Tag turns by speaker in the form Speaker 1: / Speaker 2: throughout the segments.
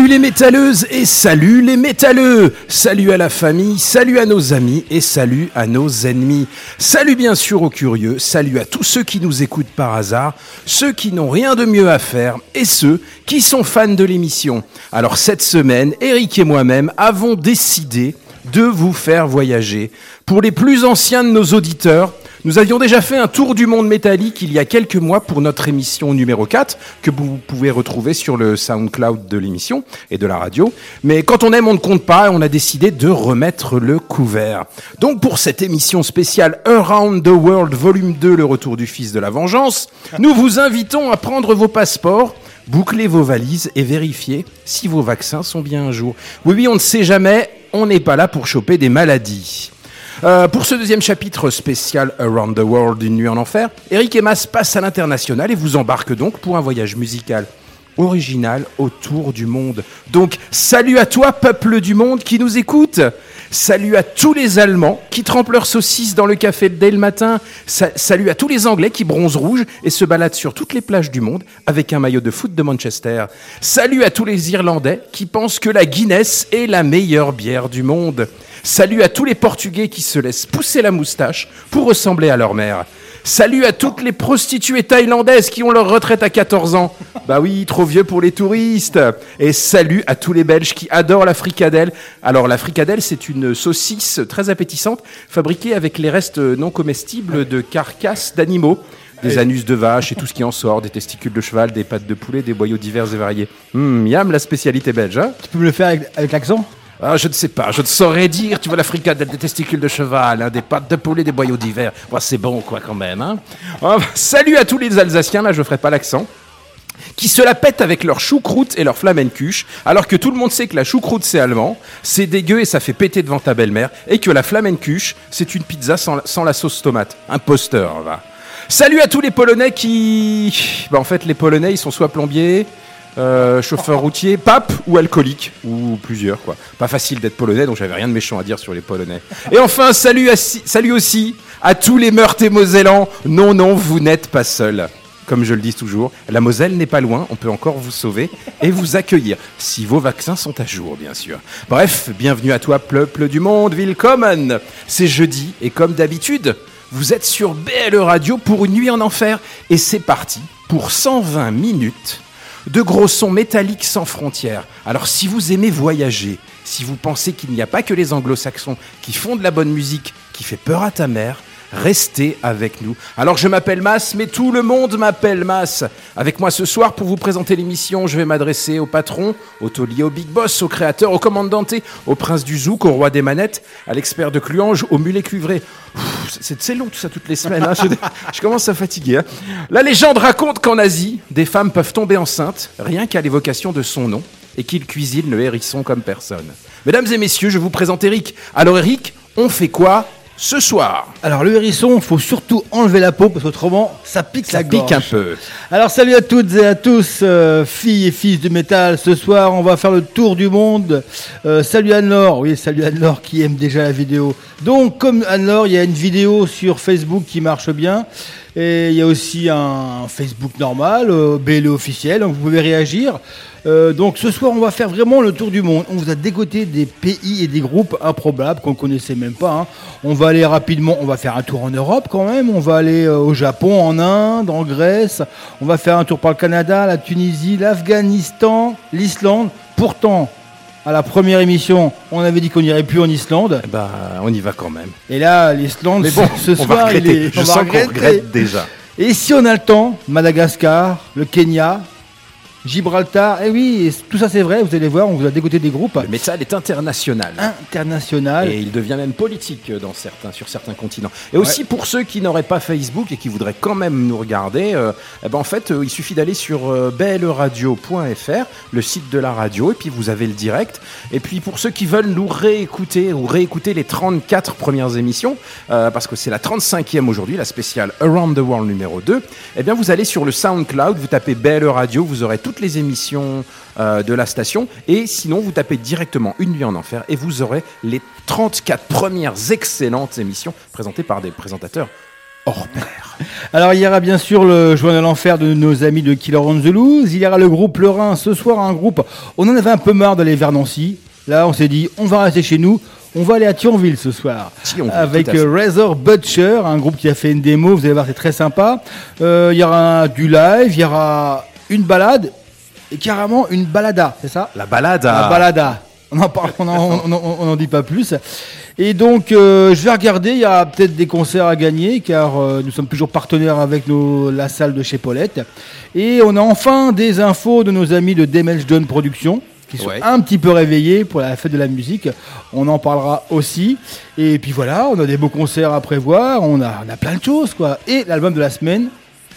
Speaker 1: Salut les métalleuses et salut les métalleux Salut à la famille, salut à nos amis et salut à nos ennemis. Salut bien sûr aux curieux, salut à tous ceux qui nous écoutent par hasard, ceux qui n'ont rien de mieux à faire et ceux qui sont fans de l'émission. Alors cette semaine, Eric et moi-même avons décidé de vous faire voyager. Pour les plus anciens de nos auditeurs, nous avions déjà fait un tour du monde métallique il y a quelques mois pour notre émission numéro 4, que vous pouvez retrouver sur le SoundCloud de l'émission et de la radio. Mais quand on aime, on ne compte pas, et on a décidé de remettre le couvert. Donc pour cette émission spéciale Around the World Volume 2, le retour du Fils de la Vengeance, nous vous invitons à prendre vos passeports, boucler vos valises et vérifier si vos vaccins sont bien un jour. Oui, oui, on ne sait jamais, on n'est pas là pour choper des maladies. Euh, pour ce deuxième chapitre spécial Around the World, une nuit en enfer, Eric Emas passe à l'international et vous embarque donc pour un voyage musical original autour du monde. Donc, salut à toi, peuple du monde qui nous écoute. Salut à tous les Allemands qui trempent leurs saucisses dans le café dès le matin. Sa- salut à tous les Anglais qui bronzent rouge et se baladent sur toutes les plages du monde avec un maillot de foot de Manchester. Salut à tous les Irlandais qui pensent que la Guinness est la meilleure bière du monde. Salut à tous les Portugais qui se laissent pousser la moustache pour ressembler à leur mère. Salut à toutes les prostituées thaïlandaises qui ont leur retraite à 14 ans. Bah oui, trop vieux pour les touristes. Et salut à tous les Belges qui adorent la fricadelle. Alors la fricadelle, c'est une saucisse très appétissante fabriquée avec les restes non comestibles de carcasses d'animaux. Des anus de vache et tout ce qui en sort, des testicules de cheval, des pattes de poulet, des boyaux divers et variés. Hum, miam, la spécialité belge, hein
Speaker 2: Tu peux me le faire avec, avec l'accent?
Speaker 1: Ah, je ne sais pas, je ne saurais dire. Tu vois la fricadelle, des testicules de cheval, hein, des pattes de poulet, des boyaux d'hiver. Ouais, c'est bon, quoi, quand même. Hein. Ah, salut à tous les Alsaciens, là, je ferai pas l'accent qui se la pètent avec leur choucroute et leur flamencuche, alors que tout le monde sait que la choucroute c'est allemand, c'est dégueu et ça fait péter devant ta belle-mère, et que la flamencuche c'est une pizza sans, la- sans la sauce tomate. Imposteur, va. Salut à tous les Polonais qui... Bah, en fait, les Polonais, ils sont soit plombiers, euh, chauffeur routier, pape ou alcoolique, ou plusieurs quoi. Pas facile d'être polonais, donc j'avais rien de méchant à dire sur les polonais. Et enfin, salut, à salut aussi à tous les Meurthes et Mosellans. Non, non, vous n'êtes pas seuls. Comme je le dis toujours, la Moselle n'est pas loin, on peut encore vous sauver et vous accueillir, si vos vaccins sont à jour, bien sûr. Bref, bienvenue à toi, peuple du monde, willkommen C'est jeudi, et comme d'habitude, vous êtes sur BLE Radio pour une nuit en enfer, et c'est parti pour 120 minutes de gros sons métalliques sans frontières. Alors si vous aimez voyager, si vous pensez qu'il n'y a pas que les anglo-saxons qui font de la bonne musique qui fait peur à ta mère, restez avec nous. Alors je m'appelle Mas, mais tout le monde m'appelle Mas. Avec moi ce soir pour vous présenter l'émission, je vais m'adresser au patron, au taulier, au big boss, au créateur, au commandante, au prince du zouk, au roi des manettes, à l'expert de Cluange, au mulet cuivré. C'est long tout ça toutes les semaines. hein. Je, je commence à fatiguer. hein. La légende raconte qu'en Asie, des femmes peuvent tomber enceintes rien qu'à l'évocation de son nom et qu'il cuisine le hérisson comme personne. Mesdames et messieurs, je vous présente Eric. Alors Eric, on fait quoi ce soir.
Speaker 3: Alors le hérisson, faut surtout enlever la peau parce qu'autrement ça pique
Speaker 1: Ça
Speaker 3: la
Speaker 1: pique
Speaker 3: gorge.
Speaker 1: un peu.
Speaker 3: Alors salut à toutes et à tous, euh, filles et fils du métal. Ce soir, on va faire le tour du monde. Euh, salut Anne-Laure, oui, salut Anne-Laure qui aime déjà la vidéo. Donc comme Anne-Laure, il y a une vidéo sur Facebook qui marche bien. Et il y a aussi un Facebook normal, euh, BLE officiel, donc vous pouvez réagir. Euh, donc ce soir, on va faire vraiment le tour du monde. On vous a dégoté des pays et des groupes improbables qu'on connaissait même pas. hein. On va aller rapidement, on va faire un tour en Europe quand même. On va aller euh, au Japon, en Inde, en Grèce. On va faire un tour par le Canada, la Tunisie, l'Afghanistan, l'Islande. Pourtant, à la première émission, on avait dit qu'on n'irait plus en Islande.
Speaker 1: Ben, on y va quand même.
Speaker 3: Et là, l'Islande,
Speaker 1: bon,
Speaker 3: ce soir, il est.
Speaker 1: Je
Speaker 3: on
Speaker 1: sens qu'on regrette déjà.
Speaker 3: Et si on a le temps, Madagascar, le Kenya, Gibraltar, et oui, tout ça c'est vrai, vous allez voir, on vous a dégoté des groupes
Speaker 1: Le métal est international.
Speaker 3: internationaux.
Speaker 1: Et il devient même politique dans certains, sur certains continents. Et aussi pour ceux qui n'auraient pas Facebook et qui voudraient quand même nous regarder, euh, eh ben en fait, euh, il suffit d'aller sur euh, le site de la radio, et puis vous avez le direct. Et puis pour ceux qui veulent nous réécouter ou réécouter les 34 premières émissions, euh, parce que c'est la 35e aujourd'hui, la spéciale Around the World numéro 2, eh bien vous allez sur le SoundCloud, vous tapez BLE Radio, vous aurez toutes les émissions euh, de la station. Et sinon, vous tapez directement Une nuit en enfer et vous aurez les 34 premières excellentes émissions présentées par des présentateurs hors pair.
Speaker 3: Alors il y aura bien sûr le joint de l'enfer de nos amis de Killer on the Loose, il y aura le groupe Le Rhin ce soir, un groupe, on en avait un peu marre d'aller vers Nancy, là on s'est dit on va rester chez nous, on va aller à Thionville ce soir,
Speaker 1: Thionville,
Speaker 3: avec euh, Razor Butcher, un groupe qui a fait une démo, vous allez voir c'est très sympa, Euh, il y aura du live, il y aura une balade, et carrément une balada, c'est ça?
Speaker 1: La balade
Speaker 3: La balada. On en parle, on en, on on dit pas plus. Et donc, euh, je vais regarder. Il y a peut-être des concerts à gagner, car euh, nous sommes toujours partenaires avec nos, la salle de chez Paulette. Et on a enfin des infos de nos amis de Demel John Productions, qui sont
Speaker 1: Ouais.
Speaker 3: un petit peu réveillés pour la fête de la musique. On en parlera aussi. Et puis voilà, on a des beaux concerts à prévoir. On a, on a plein de choses, quoi. Et l'album de la semaine,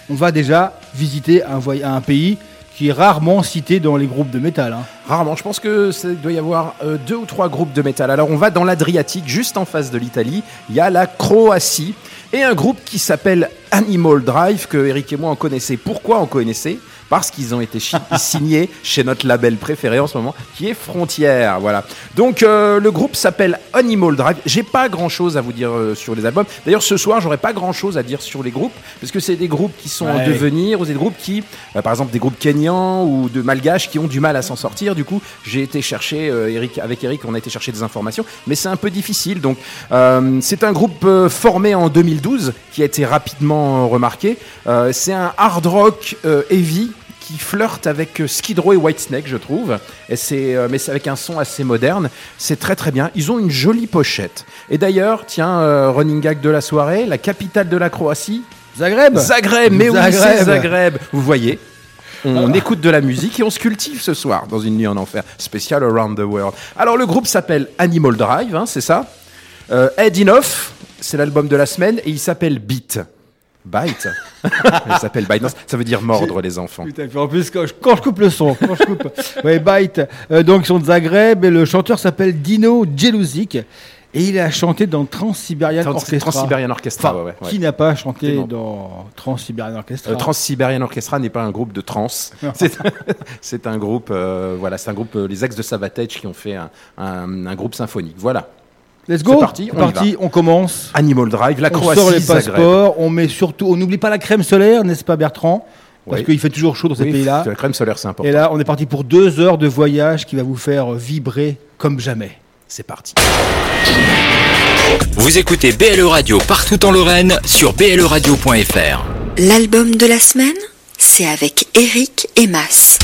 Speaker 3: on va déjà visiter un, un pays qui est rarement cité dans les groupes de métal. hein.
Speaker 1: Rarement, je pense que ça doit y avoir euh, deux ou trois groupes de métal. Alors on va dans l'Adriatique, juste en face de l'Italie, il y a la Croatie et un groupe qui s'appelle Animal Drive que Eric et moi on connaissait. Pourquoi on connaissait? Parce qu'ils ont été signés chez notre label préféré en ce moment, qui est Frontières. Voilà. Donc euh, le groupe s'appelle Animal Drive. J'ai pas grand chose à vous dire euh, sur les albums. D'ailleurs ce soir j'aurais pas grand chose à dire sur les groupes parce que c'est des groupes qui sont en
Speaker 3: Ouais.
Speaker 1: devenir ou des groupes qui, euh, par exemple des groupes kenyans ou de malgaches qui ont du mal à s'en sortir. Du coup, j'ai été chercher, Eric, avec Eric, on a été chercher des informations, mais c'est un peu difficile. Donc, c'est un groupe formé en 2012 qui a été rapidement remarqué. C'est un hard rock heavy qui flirte avec euh, Skid Row et Whitesnake, je trouve. Et c'est, euh, mais c'est avec un son assez moderne. C'est très très bien. Ils ont une jolie pochette. Et d'ailleurs, tiens, euh, running gag de la soirée, la capitale de la Croatie,
Speaker 3: Zagreb
Speaker 1: Zagreb, mais oui,
Speaker 3: Zagreb.
Speaker 1: c'est Zagreb. Vous voyez, on écoute de la musique et on se cultive ce soir dans une nuit en enfer spéciale Around the World. Alors le groupe s'appelle Animal Drive, hein, c'est ça? Euh, Enough, c'est l'album de la semaine et il s'appelle Beat. Bite. s'appelle Bite. Non, ça veut dire mordre les enfants.
Speaker 3: Putain, en plus, quand je, quand je coupe le son, quand je coupe. ouais, Bite. Euh, donc, ils sont de Zagreb et le chanteur s'appelle Dino Jelusic. Et il a chanté dans Trans-Siberian
Speaker 1: Trans-
Speaker 3: Orchestra.
Speaker 1: Trans-Siberian Orchestra,
Speaker 3: Enfin,
Speaker 1: ouais, ouais, ouais.
Speaker 3: Qui n'a pas chanté dans Trans-Siberian Orchestra
Speaker 1: Euh, Trans-Siberian Orchestra n'est pas un groupe de trans. C'est- un groupe, euh, voilà, c'est un groupe, euh, les ex de Savatage qui ont fait un, un- un groupe symphonique. Voilà.
Speaker 3: Let's go
Speaker 1: C'est parti, on y
Speaker 3: parti, on commence.
Speaker 1: Animal Drive, la
Speaker 3: on
Speaker 1: Croatie,
Speaker 3: sort les
Speaker 1: Zagreb.
Speaker 3: passeports, on met surtout, on n'oublie pas la crème solaire, n'est-ce pas Bertrand? Parce
Speaker 1: Oui.
Speaker 3: qu'il fait toujours chaud dans ces
Speaker 1: Oui,
Speaker 3: pays-là.
Speaker 1: La crème solaire, c'est important.
Speaker 3: Et là, on est parti pour deux heures de voyage qui va vous faire vibrer comme jamais.
Speaker 1: c'est parti.
Speaker 4: Vous écoutez BLE Radio partout en Lorraine sur bleradio.fr.
Speaker 2: L'album de la semaine, c'est avec Eric et Mas.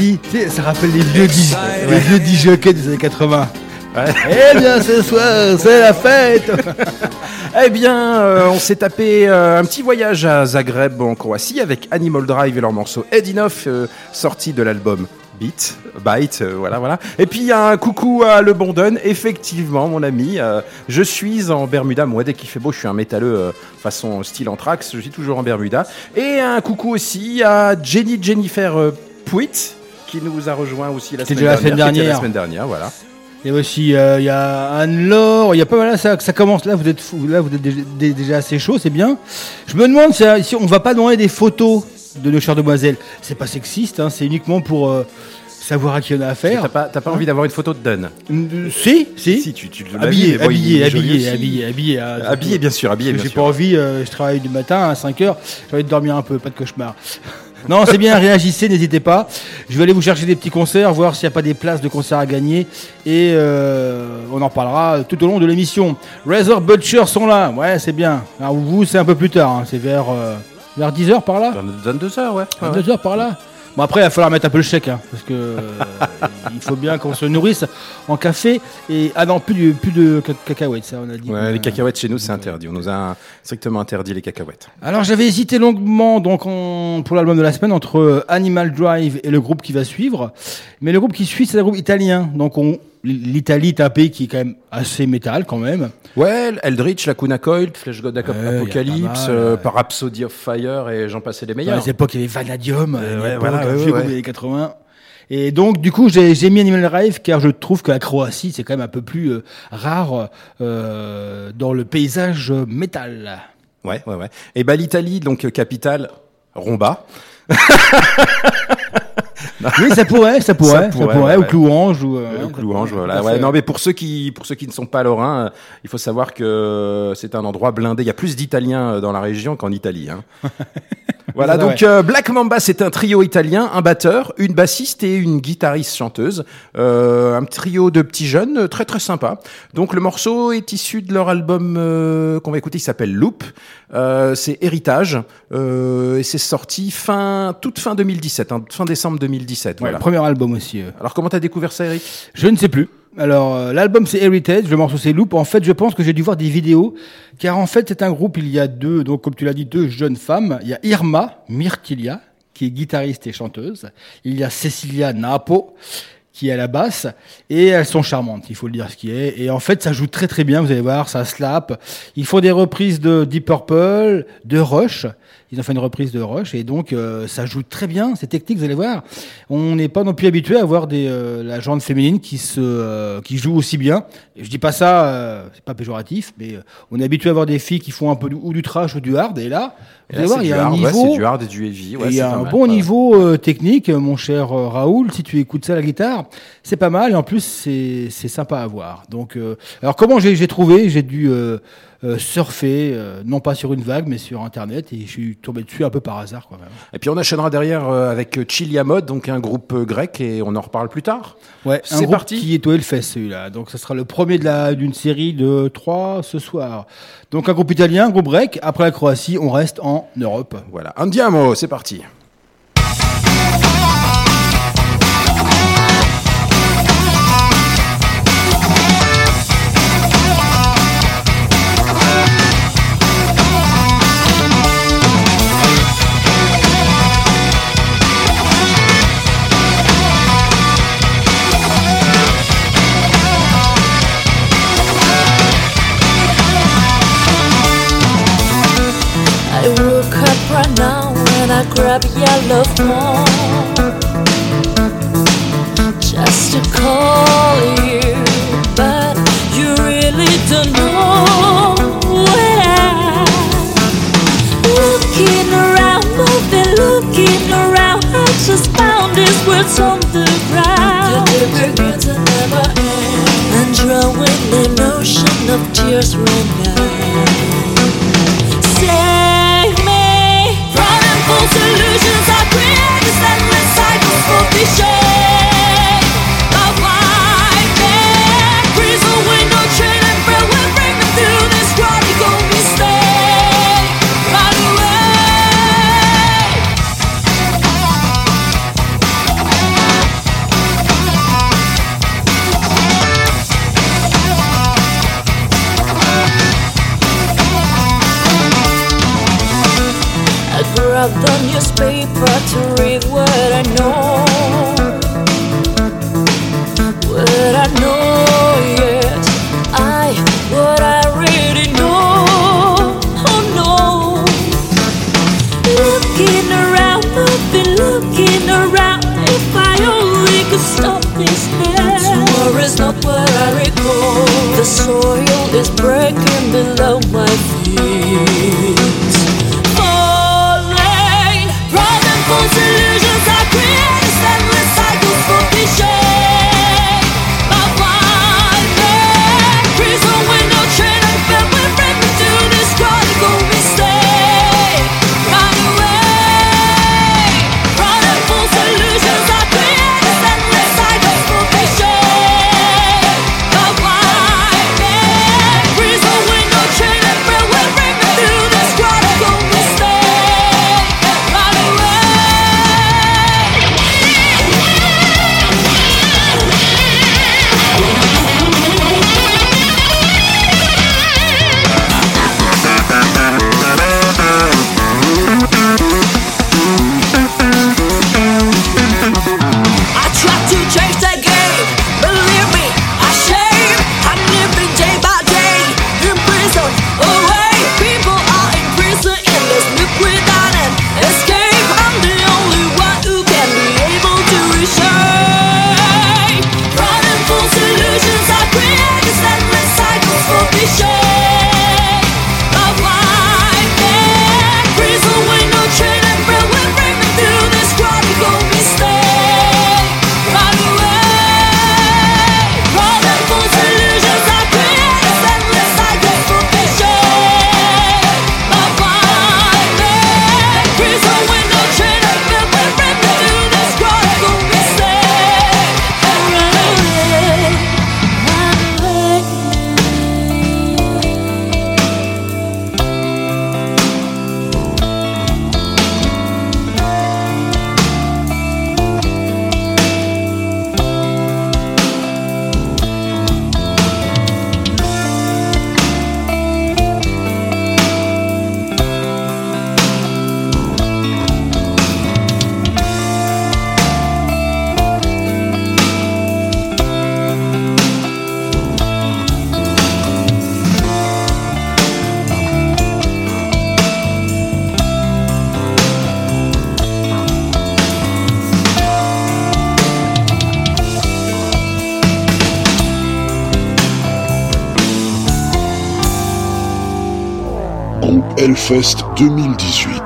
Speaker 3: Tu sais, ça rappelle les vieux DJ, les vieux DJ des années 80. Eh bien, ce soir, c'est la fête.
Speaker 1: Eh bien, euh, on s'est tapé euh, un petit voyage à Zagreb en Croatie avec Animal Drive et leur morceau Enough, euh, sorti de l'album Beat, Byte, euh, voilà, voilà. Et puis un coucou à Le Bondon, effectivement, mon ami, euh, je suis en Bermuda. Moi, dès qu'il fait beau, je suis un métalleux euh, façon style Anthrax, je suis toujours en Bermuda. Et un coucou aussi à Jenny Jennifer Puit, qui nous a rejoint aussi la semaine
Speaker 3: déjà la semaine
Speaker 1: dernière.
Speaker 3: dernière.
Speaker 1: La semaine dernière, voilà.
Speaker 3: Il y a aussi, euh, il y a Anne-Laure, il y a pas mal, là, ça, ça commence, là vous êtes, fou- là, vous êtes déjà, dé- déjà assez chaud, c'est bien. Je me demande si, on va pas demander des photos de nos chères demoiselles. C'est pas sexiste, hein, c'est uniquement pour euh, savoir à qui on a affaire.
Speaker 1: T'as pas, t'as pas envie d'avoir une photo de Dunn
Speaker 3: Euh, Si, si.
Speaker 1: Si, tu, tu
Speaker 3: Habillé,
Speaker 1: bon,
Speaker 3: habillé, habillé,
Speaker 1: aussi.
Speaker 3: habillé, habillé, ah,
Speaker 1: Habillé, bien sûr, habillé,
Speaker 3: J'ai pas envie, euh, je travaille du matin à 5h, j'ai envie de dormir un peu, pas de cauchemar. Non, c'est bien, réagissez, n'hésitez pas. Je vais aller vous chercher des petits concerts, voir s'il n'y a pas des places de concerts à gagner. Et euh, on en parlera tout au long de l'émission. Razor Butcher sont là, ouais, c'est bien. Alors vous, c'est un peu plus tard, hein, c'est vers, euh, vers 10h par là?
Speaker 1: 22 heures, ouais. Ouais, ouais.
Speaker 3: 22h par là? Bon après, il va falloir mettre un peu le chèque, hein, parce que euh, il faut bien qu'on se nourrisse en café. Et ah non, plus de, plus de ca- cacahuètes, ça on a dit.
Speaker 1: Ouais, les cacahuètes chez nous, c'est interdit. On nous a strictement interdit les cacahuètes.
Speaker 3: Alors j'avais hésité longuement donc pour l'album de la semaine entre euh, Animal Drive et le groupe qui va suivre. Mais le groupe qui suit c'est un groupe italien. Donc on l'Italie est un pays qui est quand même assez métal quand même.
Speaker 1: Ouais, Eldritch, Lacuna Coil, Flash God Apocalypse,
Speaker 3: mal,
Speaker 1: euh,
Speaker 3: ouais.
Speaker 1: par Rhapsody of Fire et j'en passais les
Speaker 3: Dans
Speaker 1: meilleurs.
Speaker 3: les époques il y avait Vanadium,
Speaker 1: Euh,
Speaker 3: l'époque,
Speaker 1: ouais, voilà, ouais, ouais,
Speaker 3: groupe
Speaker 1: ouais.
Speaker 3: des années 80. Et donc du coup j'ai mis Animal Drive car je trouve que la Croatie c'est quand même un peu plus euh, rare euh, dans le paysage métal.
Speaker 1: Ouais, ouais, ouais. Et bah l'Italie, donc euh, capitale, Romba.
Speaker 3: Oui ça pourrait, ça pourrait, ça
Speaker 1: pourrait,
Speaker 3: pourrait,
Speaker 1: ouais,
Speaker 3: ou. Clouange ou. euh,
Speaker 1: Euh, Clouange,
Speaker 3: ça
Speaker 1: voilà.
Speaker 3: pourrait,
Speaker 1: Ouais, non, mais pour ceux qui, pour ceux qui ne sont pas lorrains, euh, il faut savoir que c'est un endroit blindé. Il y a plus d'Italiens euh, dans la région qu'en Italie. Hein. Voilà,
Speaker 3: Voilà,
Speaker 1: donc euh, Black Mamba, c'est un trio italien, un batteur, une bassiste et une guitariste chanteuse. Euh, un trio de petits jeunes, euh, très très sympa. Donc le morceau est issu de leur album euh, qu'on va écouter, il s'appelle Loop. Euh, c'est Héritage euh, et c'est sorti fin toute fin 2017, hein, fin décembre 2017.
Speaker 3: Ouais,
Speaker 1: voilà.
Speaker 3: le premier album aussi. euh.
Speaker 1: Alors comment t'as découvert ça, Eric?
Speaker 3: Je ne sais plus. Alors, euh, l'album c'est Heritage, le morceau c'est Loop. En fait, je pense que j'ai dû voir des vidéos, car en fait, c'est un groupe, il y a deux, donc comme tu l'as dit, deux jeunes femmes. Il y a Irma Myrtilia, qui est guitariste et chanteuse. Il y a Cecilia Napo, qui est à la basse, et elles sont charmantes, il faut le dire ce qui est. Et en fait, ça joue très très bien, vous allez voir, ça slap. Ils font des reprises de Deep Purple, de Rush. Ils ont fait une reprise de Rush et donc euh, ça joue très bien, c'est technique, vous allez voir. On n'est pas non plus habitué à voir des euh, la gente féminine qui se euh, qui joue aussi bien. Et je dis pas ça, euh, c'est pas péjoratif, mais euh, on est habitué à voir des filles qui font un peu du, ou du trash ou du hard et là,
Speaker 1: Et
Speaker 3: vous
Speaker 1: là,
Speaker 3: allez voir, il y a un
Speaker 1: hard,
Speaker 3: niveau
Speaker 1: c'est du hard et du heavy. ouais,
Speaker 3: et il y a un
Speaker 1: mal,
Speaker 3: bon niveau euh, technique, mon cher Raoul. Si tu écoutes ça à la guitare, c'est pas mal. Et en plus, c'est c'est sympa à voir. Donc, euh, alors comment j'ai j'ai trouvé? J'ai dû euh, surfer, euh, non pas sur une vague, mais sur Internet, et je suis tombé dessus un peu par hasard. Quoi, même.
Speaker 1: Et puis on enchaînera derrière euh, avec Chilia Mode, donc un groupe grec, et on en reparle plus tard.
Speaker 3: Ouais,
Speaker 1: C'est parti.
Speaker 3: qui est au Hellfest celui-là. Donc, ça sera le premier de la d'une série de trois ce soir. Donc, un groupe italien, un groupe grec. Après la Croatie, on reste en Europe.
Speaker 1: Voilà, Andiamo, c'est parti.
Speaker 5: Love phone just to call you, but you really don't know where. Looking around, moving, looking around, I just found these words on the ground. The regrets are never end. And drawing an ocean of tears right now.
Speaker 2: Hellfest 2018.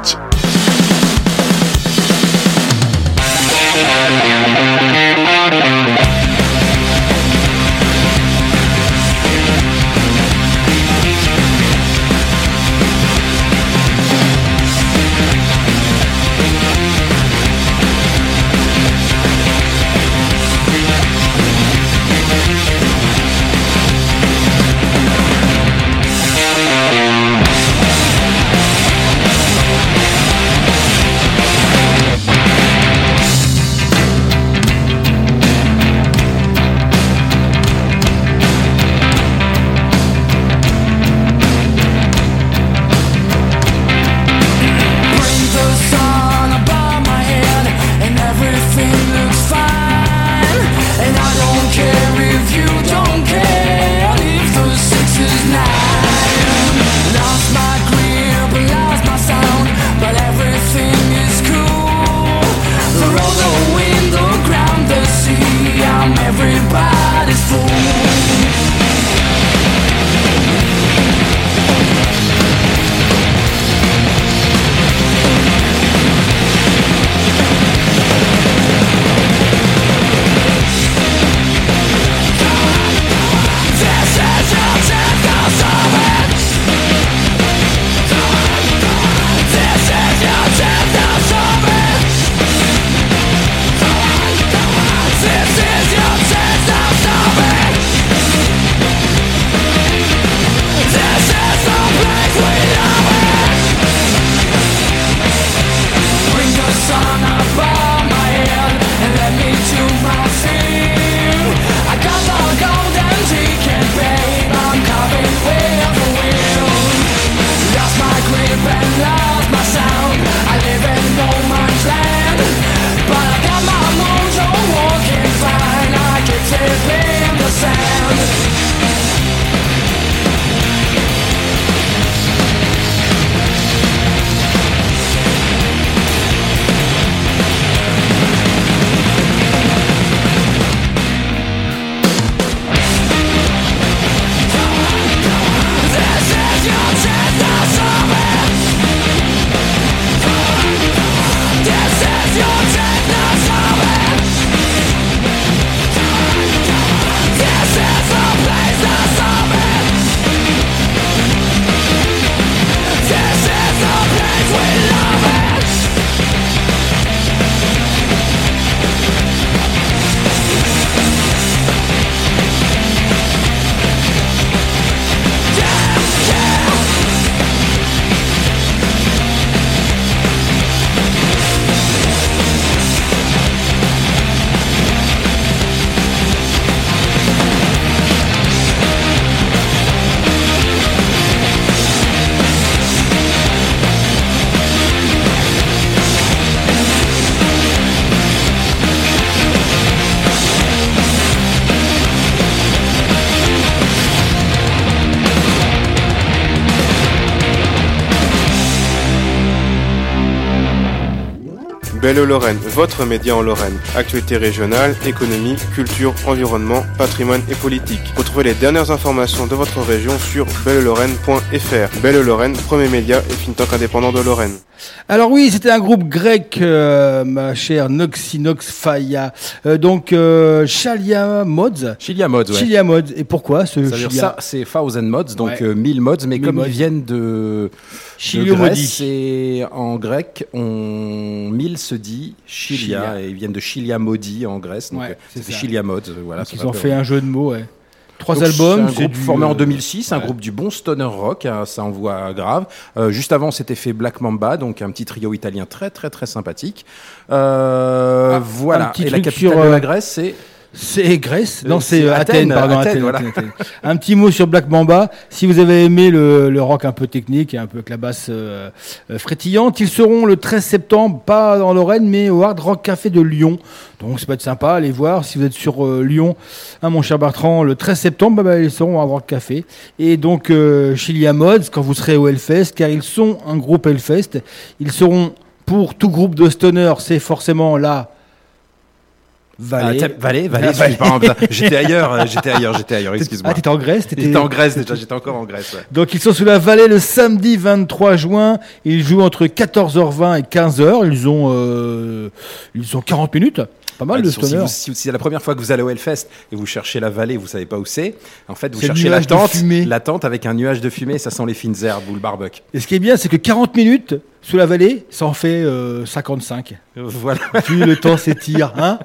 Speaker 6: Belle Lorraine, votre média en Lorraine. Actualité régionale, économie, culture, environnement, patrimoine et politique. Retrouvez les dernières informations de votre région sur bellelorraine.fr. Belle Lorraine, premier média et fintalk indépendant de Lorraine.
Speaker 3: Alors oui, c'était un groupe grec, euh, ma chère Noxinox Faya. Euh, donc euh, Chalia Mods.
Speaker 1: Chilia Mods, ouais.
Speaker 3: Chilia Mods. Et pourquoi ce
Speaker 1: Ça veut dire
Speaker 3: Chilia
Speaker 1: ça, c'est Thousand Mods, donc
Speaker 3: Ouais.
Speaker 1: euh, 1000 mods, mais
Speaker 3: 1000
Speaker 1: comme
Speaker 3: mods.
Speaker 1: ils viennent de, de
Speaker 3: Chilio
Speaker 1: Grèce,
Speaker 3: maudit.
Speaker 1: et en grec, on, 1000 se dit Chilia,
Speaker 3: Chilia.
Speaker 1: et ils viennent de Chilia maudit en Grèce, donc
Speaker 3: Ouais,
Speaker 1: euh,
Speaker 3: c'est ça.
Speaker 1: Chilia Mods, euh, voilà.
Speaker 3: Donc,
Speaker 1: ça
Speaker 3: Ils ont fait un jeu de mots, ouais. Trois
Speaker 1: Donc,
Speaker 3: albums.
Speaker 1: C'est un groupe
Speaker 3: du,
Speaker 1: formé en
Speaker 3: euh,
Speaker 1: 2006, un
Speaker 3: ouais.
Speaker 1: groupe du bon stoner rock, hein, ça envoie grave. Euh, juste avant, c'était fait Black Mamba, donc un petit trio italien très très très sympathique. Euh,
Speaker 3: Ah,
Speaker 1: voilà.
Speaker 3: un
Speaker 1: Et la capitale
Speaker 3: sur,
Speaker 1: de
Speaker 3: euh,
Speaker 1: la Grèce, c'est
Speaker 3: C'est Grèce
Speaker 1: Euh,
Speaker 3: Non, c'est
Speaker 1: c'est
Speaker 3: euh, Athènes,
Speaker 1: Athènes,
Speaker 3: pardon.
Speaker 1: Athènes,
Speaker 3: Athènes,
Speaker 1: voilà.
Speaker 3: Un petit mot sur Black Mamba. Si vous avez aimé le, le rock un peu technique et un peu avec la basse euh, euh, frétillante, ils seront le 13 septembre, pas en Lorraine, mais au Hard Rock Café de Lyon. Donc ça peut être sympa, allez voir. Si vous êtes sur euh, Lyon, hein, mon cher Bertrand, le 13 septembre, bah, bah, ils seront au Hard Rock Café. Et donc, euh, Chilia Mods, quand vous serez au Hellfest, car ils sont un groupe Hellfest, ils seront, pour tout groupe de stoner, c'est forcément là Valais.
Speaker 1: Ah, Valais, Valais,
Speaker 3: Ah,
Speaker 1: pardon, putain, j'étais ailleurs, euh, j'étais ailleurs, j'étais ailleurs, excuse-moi.
Speaker 3: Ah, t'étais en Grèce t'étais-
Speaker 1: J'étais en Grèce déjà, j'étais encore en Grèce. ouais.
Speaker 3: Donc ils sont sous la vallée le samedi 23 juin. Ils jouent entre 14h20 et 15h. Ils ont euh, ils ont 40 minutes. Pas mal de stoner.
Speaker 1: si, si c'est la première fois que vous allez au Hellfest et vous cherchez la vallée, vous savez pas où c'est. En fait, vous cherchez la tente, la tente avec un nuage de fumée, ça sent les fines herbes ou le barbecue.
Speaker 3: Et ce qui est bien, c'est que 40 minutes sous la vallée, ça en fait euh, 55.
Speaker 1: Voilà,
Speaker 3: Puis le temps s'étire, hein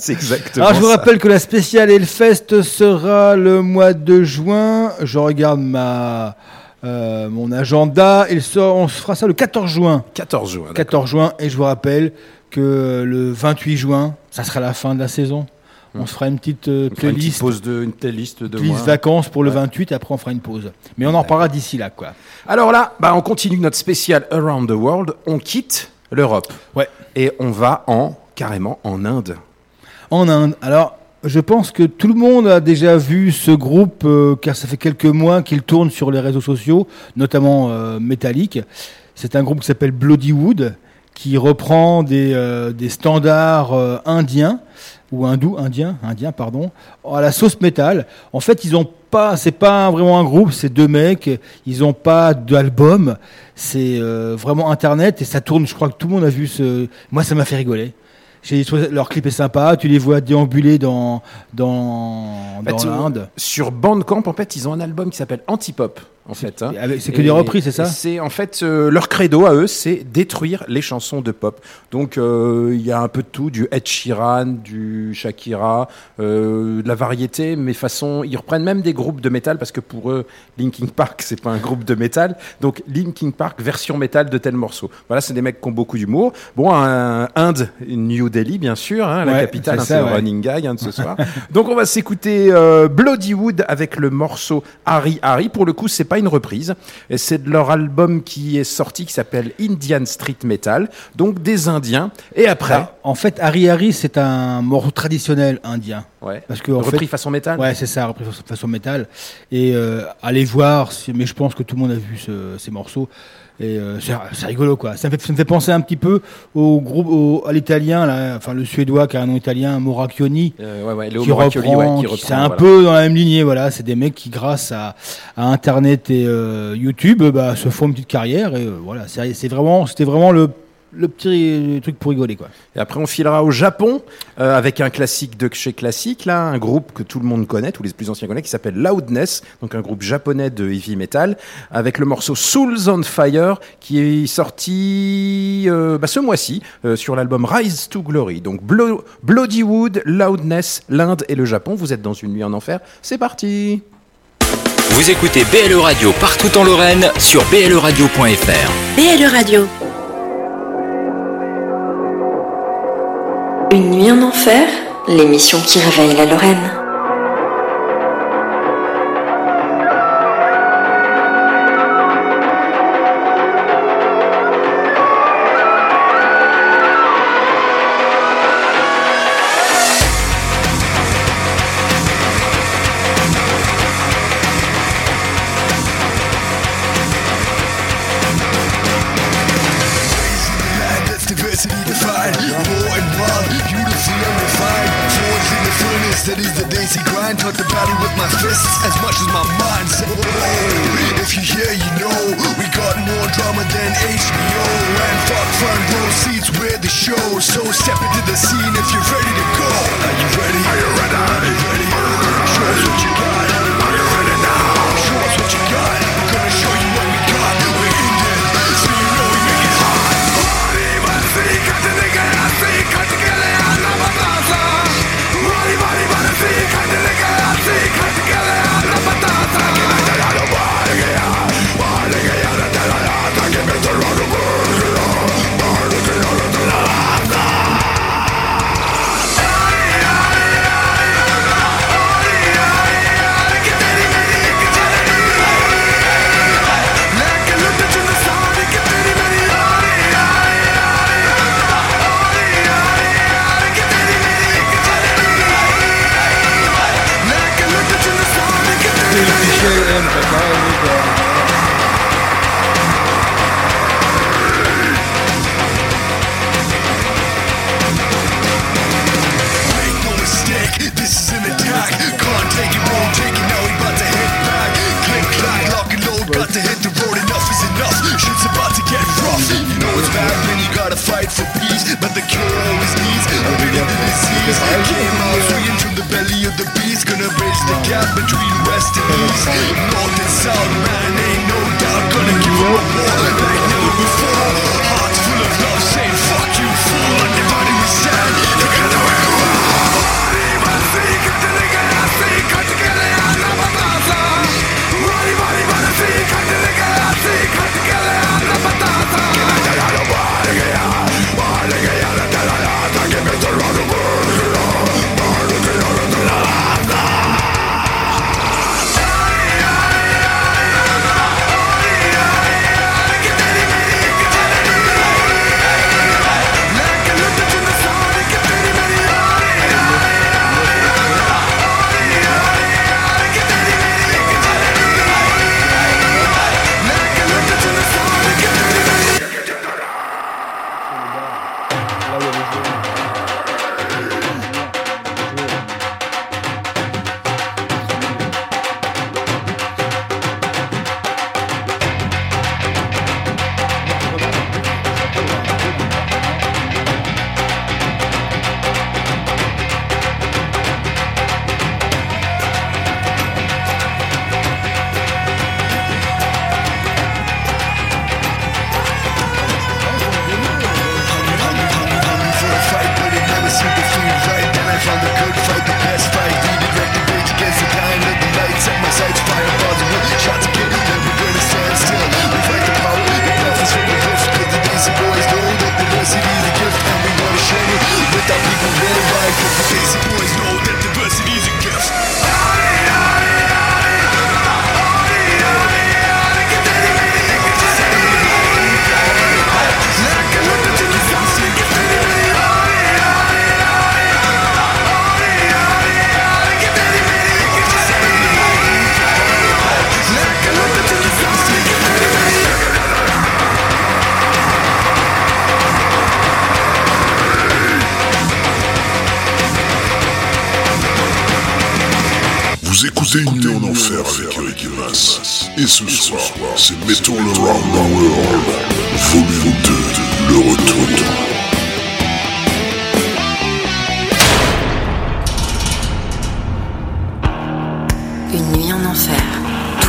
Speaker 1: c'est exactement.
Speaker 3: Alors je vous
Speaker 1: ça.
Speaker 3: rappelle que la spéciale Hellfest sera le mois de juin. Je regarde ma euh, mon agenda. Il sort, on se fera ça le 14 juin.
Speaker 1: 14 juin. d'accord.
Speaker 3: 14 juin. Et je vous rappelle que le 28 juin, ça sera la fin de la saison. On se fera une petite euh,
Speaker 1: fera une petite
Speaker 3: playlist,
Speaker 1: pause de une playlist de
Speaker 3: playlist
Speaker 1: mois.
Speaker 3: vacances pour le 28. Et après, on fera une pause. Mais on en reparlera d'ici là, quoi.
Speaker 1: Alors là, bah, on continue notre spécial Around the World. On quitte l'Europe.
Speaker 3: Ouais.
Speaker 1: Et on va en carrément en Inde.
Speaker 3: En Inde. Alors, je pense que tout le monde a déjà vu ce groupe, euh, car ça fait quelques mois qu'il tourne sur les réseaux sociaux, notamment euh, Metallic. C'est un groupe qui s'appelle Bloodywood, qui reprend des, euh, des standards euh, indiens ou hindous, indiens, indiens, pardon, à la sauce métal. En fait, ils ont pas, c'est pas vraiment un groupe, c'est deux mecs. Ils ont pas d'album. C'est euh, vraiment Internet et ça tourne. Je crois que tout le monde a vu ce. Moi, ça m'a fait rigoler. J'ai leur clip est sympa. Tu les vois déambuler dans dans,
Speaker 1: fait,
Speaker 3: dans l'Inde.
Speaker 1: Sur Bandcamp, en fait, ils ont un album qui s'appelle Antipop. En fait, hein.
Speaker 3: C'est que des reprises, c'est ça
Speaker 1: C'est en fait euh, leur credo à eux, c'est détruire les chansons de pop. Donc euh, il y a un peu de tout, du Ed Sheeran, du Shakira, euh, de la variété, mais façon, ils reprennent même des groupes de métal parce que pour eux, Linkin Park c'est pas un groupe de métal, donc Linkin Park version métal de tel morceau. Voilà, c'est des mecs qui ont beaucoup d'humour. Bon, un, Inde, New Delhi bien sûr, hein, la
Speaker 3: Ouais,
Speaker 1: capitale,
Speaker 3: c'est
Speaker 1: hein,
Speaker 3: ouais.
Speaker 1: running guy hein, de ce soir. Donc on va s'écouter euh, Bloodywood avec le morceau Harry Harry. Pour le coup, c'est pas une reprise. Et c'est de leur album qui est sorti qui s'appelle Indian Street Metal. Donc des Indiens. Et après,
Speaker 3: Alors, en fait, Harry Harry, c'est un morceau traditionnel indien.
Speaker 1: ouais.
Speaker 3: Parce que en
Speaker 1: repris
Speaker 3: fait,
Speaker 1: façon métal.
Speaker 3: Ouais, c'est ça, repris façon, façon métal. Et euh, allez voir, mais je pense que tout le monde a vu ce- ces morceaux. Et euh, c'est rigolo, quoi. Ça me, fait, ça me fait penser un petit peu au groupe, au- à l'italien, là, enfin le suédois qui a un nom italien, Moracchioni,
Speaker 1: Euh, ouais, ouais,
Speaker 3: qui
Speaker 1: Moracchioli,
Speaker 3: reprend,
Speaker 1: qui
Speaker 3: qui-
Speaker 1: reprend,
Speaker 3: c'est un peu dans la même lignée, voilà. C'est des mecs qui, grâce à, à Internet et euh, YouTube, bah, se font une petite carrière. Et euh, voilà, c'est vraiment, c'était vraiment le, le petit truc pour rigoler, quoi.
Speaker 1: Et après, on filera au Japon euh, avec un classique de chez classique, là, un groupe que tout le monde connaît, tous les plus anciens connaissent, qui s'appelle Loudness, donc un groupe japonais de heavy metal, avec le morceau Souls on Fire, qui est sorti euh, bah, ce mois-ci euh, sur l'album Rise to Glory. Donc Blo- Bloodywood, Loudness, l'Inde et le Japon. Vous êtes dans une nuit en enfer. C'est parti.
Speaker 4: Vous écoutez BLE Radio partout en Lorraine sur bleradio.fr.
Speaker 2: BLE Radio. Une nuit en enfer, l'émission qui réveille la Lorraine.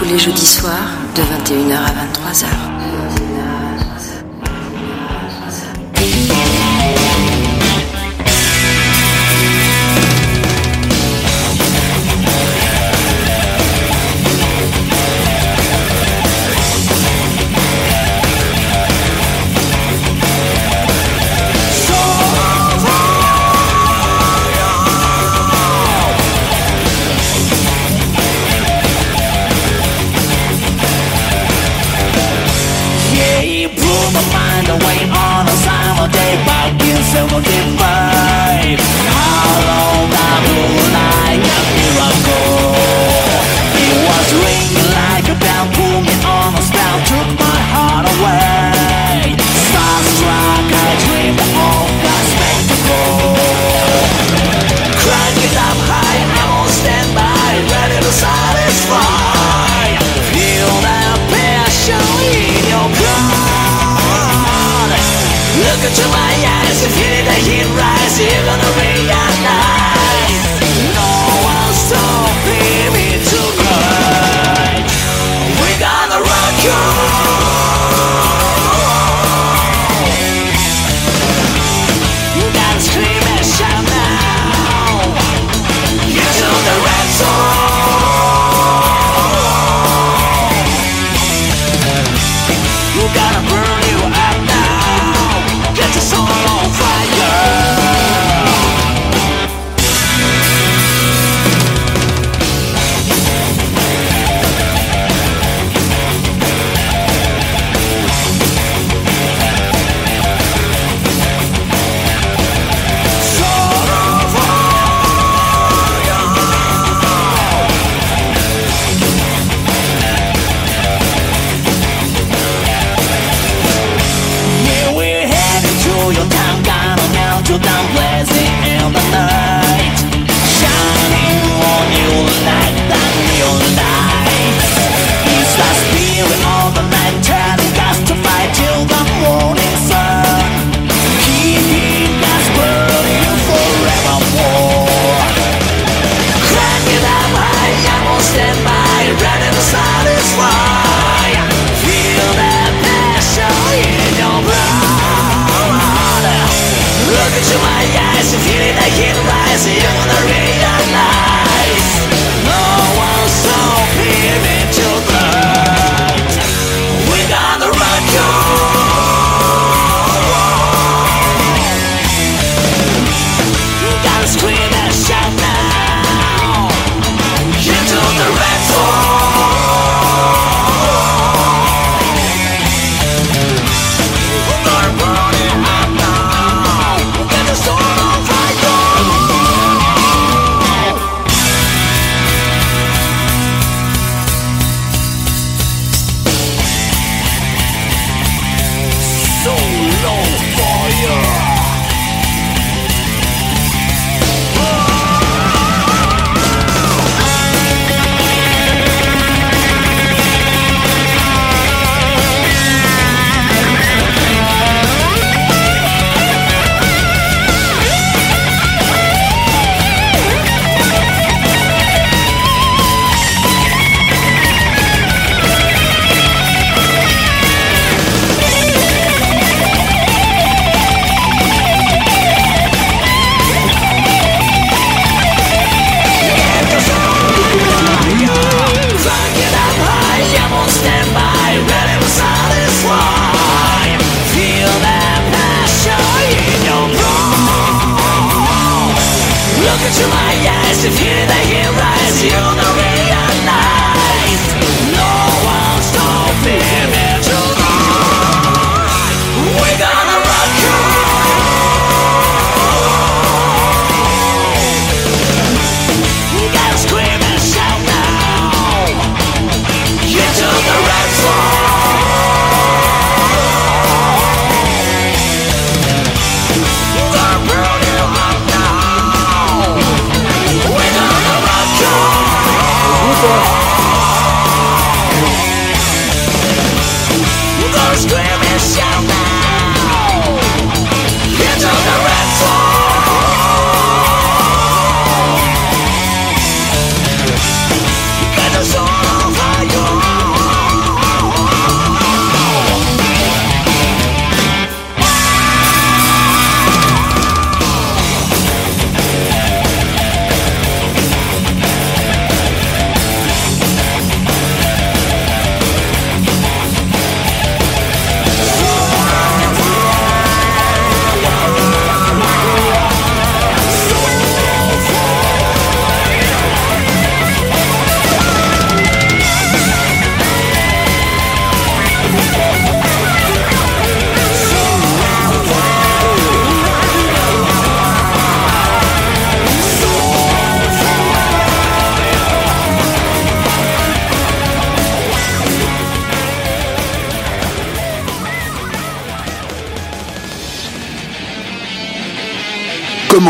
Speaker 2: Tous les jeudis soirs de 21h à 23h.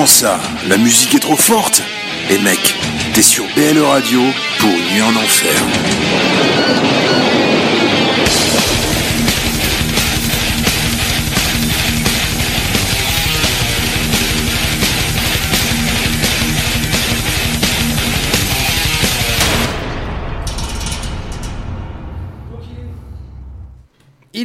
Speaker 7: Ça La musique est trop forte Eh mec, t'es sur BLE Radio pour une nuit en enfer.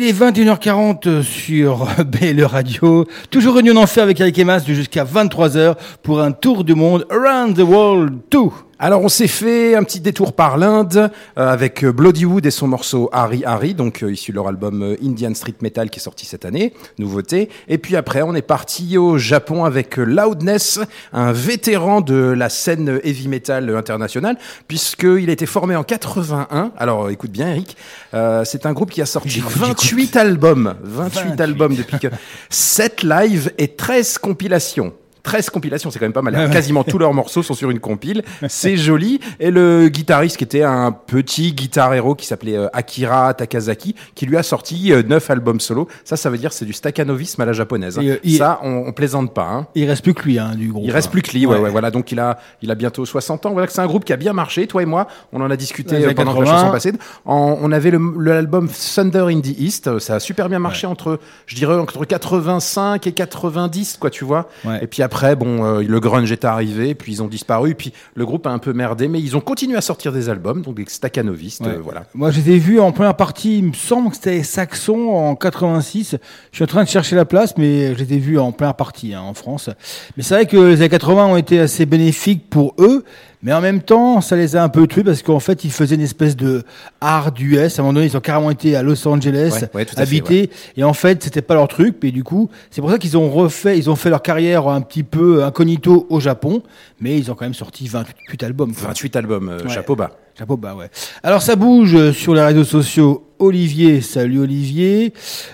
Speaker 3: Est 21h40 sur BLE Radio. Toujours réunion en enfer avec Eric Emas jusqu'à 23h pour un tour du monde Around the World 2.
Speaker 1: Alors on s'est fait un petit détour par l'Inde euh, avec euh, Bloodywood et son morceau Harry Harry, donc euh, issu de leur album euh, Indian Street Metal qui est sorti cette année, nouveauté. Et puis après on est parti au Japon avec Loudness, un vétéran de la scène heavy metal internationale, puisqu'il a été formé en 81. Alors écoute bien Eric, euh, c'est un groupe qui a sorti 28 albums, 28,
Speaker 3: 28.
Speaker 1: albums depuis que 7 lives et 13 compilations. 13 compilations, c'est quand même pas mal.
Speaker 3: Ouais.
Speaker 1: Quasiment tous leurs morceaux sont sur une compile. C'est joli. Et le guitariste qui était un petit guitar héros qui s'appelait euh, Akira Takazaki, qui lui a sorti euh, 9 albums solo. Ça, ça veut dire c'est du staccanovisme à la japonaise. hein.
Speaker 3: Et, euh,
Speaker 1: Ça, on, on plaisante pas. Hein.
Speaker 3: Il reste plus que lui hein, du groupe.
Speaker 1: Il reste
Speaker 3: hein.
Speaker 1: plus que lui, ouais,
Speaker 3: Ouais.
Speaker 1: ouais, voilà. Donc il a, il a bientôt 60 ans. Voilà que c'est un groupe qui a bien marché. Toi et moi, on en a discuté euh, pendant que la
Speaker 3: 80.
Speaker 1: chanson passée. En- on avait l'album Thunder in the East. Ça a super bien marché entre, je dirais, entre 85 et 90, quoi, tu vois.
Speaker 3: Ouais.
Speaker 1: Et puis après,
Speaker 8: après, bon, euh, le grunge est arrivé, puis ils ont disparu, puis le groupe a un peu merdé, mais ils ont continué à sortir des albums, donc des staccanovistes,
Speaker 3: Ouais.
Speaker 8: euh, voilà.
Speaker 3: Moi, je les ai vus en première partie, il me semble que c'était Saxon en 86. Je suis en train de chercher la place, mais je les ai vus en première partie hein, en France. Mais c'est vrai que les années 80 ont été assez bénéfiques pour eux, mais en même temps, ça les a un peu tués parce qu'en fait, ils faisaient une espèce de art d'US. À un moment donné, ils ont carrément été à Los Angeles,
Speaker 8: Ouais, ouais, fait,
Speaker 3: habités, et en fait, c'était pas leur truc. Et du coup, c'est pour ça qu'ils ont refait, ils ont fait leur carrière un petit peu incognito au Japon, mais ils ont quand même sorti 28 albums. quoi.
Speaker 8: 28 albums, euh, chapeau bas.
Speaker 3: Chapeau bas, ouais. Alors ça bouge sur les réseaux sociaux. Olivier, salut Olivier.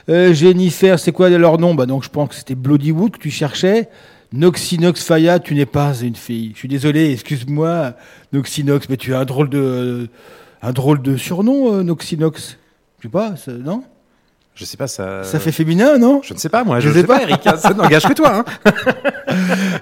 Speaker 3: Euh, Jennifer, c'est quoi leur nom? Bah donc je pense que c'était Bloodywood que tu cherchais. Noxinox Faya, tu n'es pas une fille. Je suis désolé, excuse-moi, Noxinox, mais tu as un drôle de un drôle de surnom, euh, Noxinox. Je sais pas, ça- non?
Speaker 8: Je sais pas, ça.
Speaker 3: Ça fait féminin, non?
Speaker 8: Je ne sais pas, moi.
Speaker 3: Je
Speaker 8: Je,
Speaker 3: sais
Speaker 8: sais pas. Eric. hein, Ça n'engage que toi. Hein.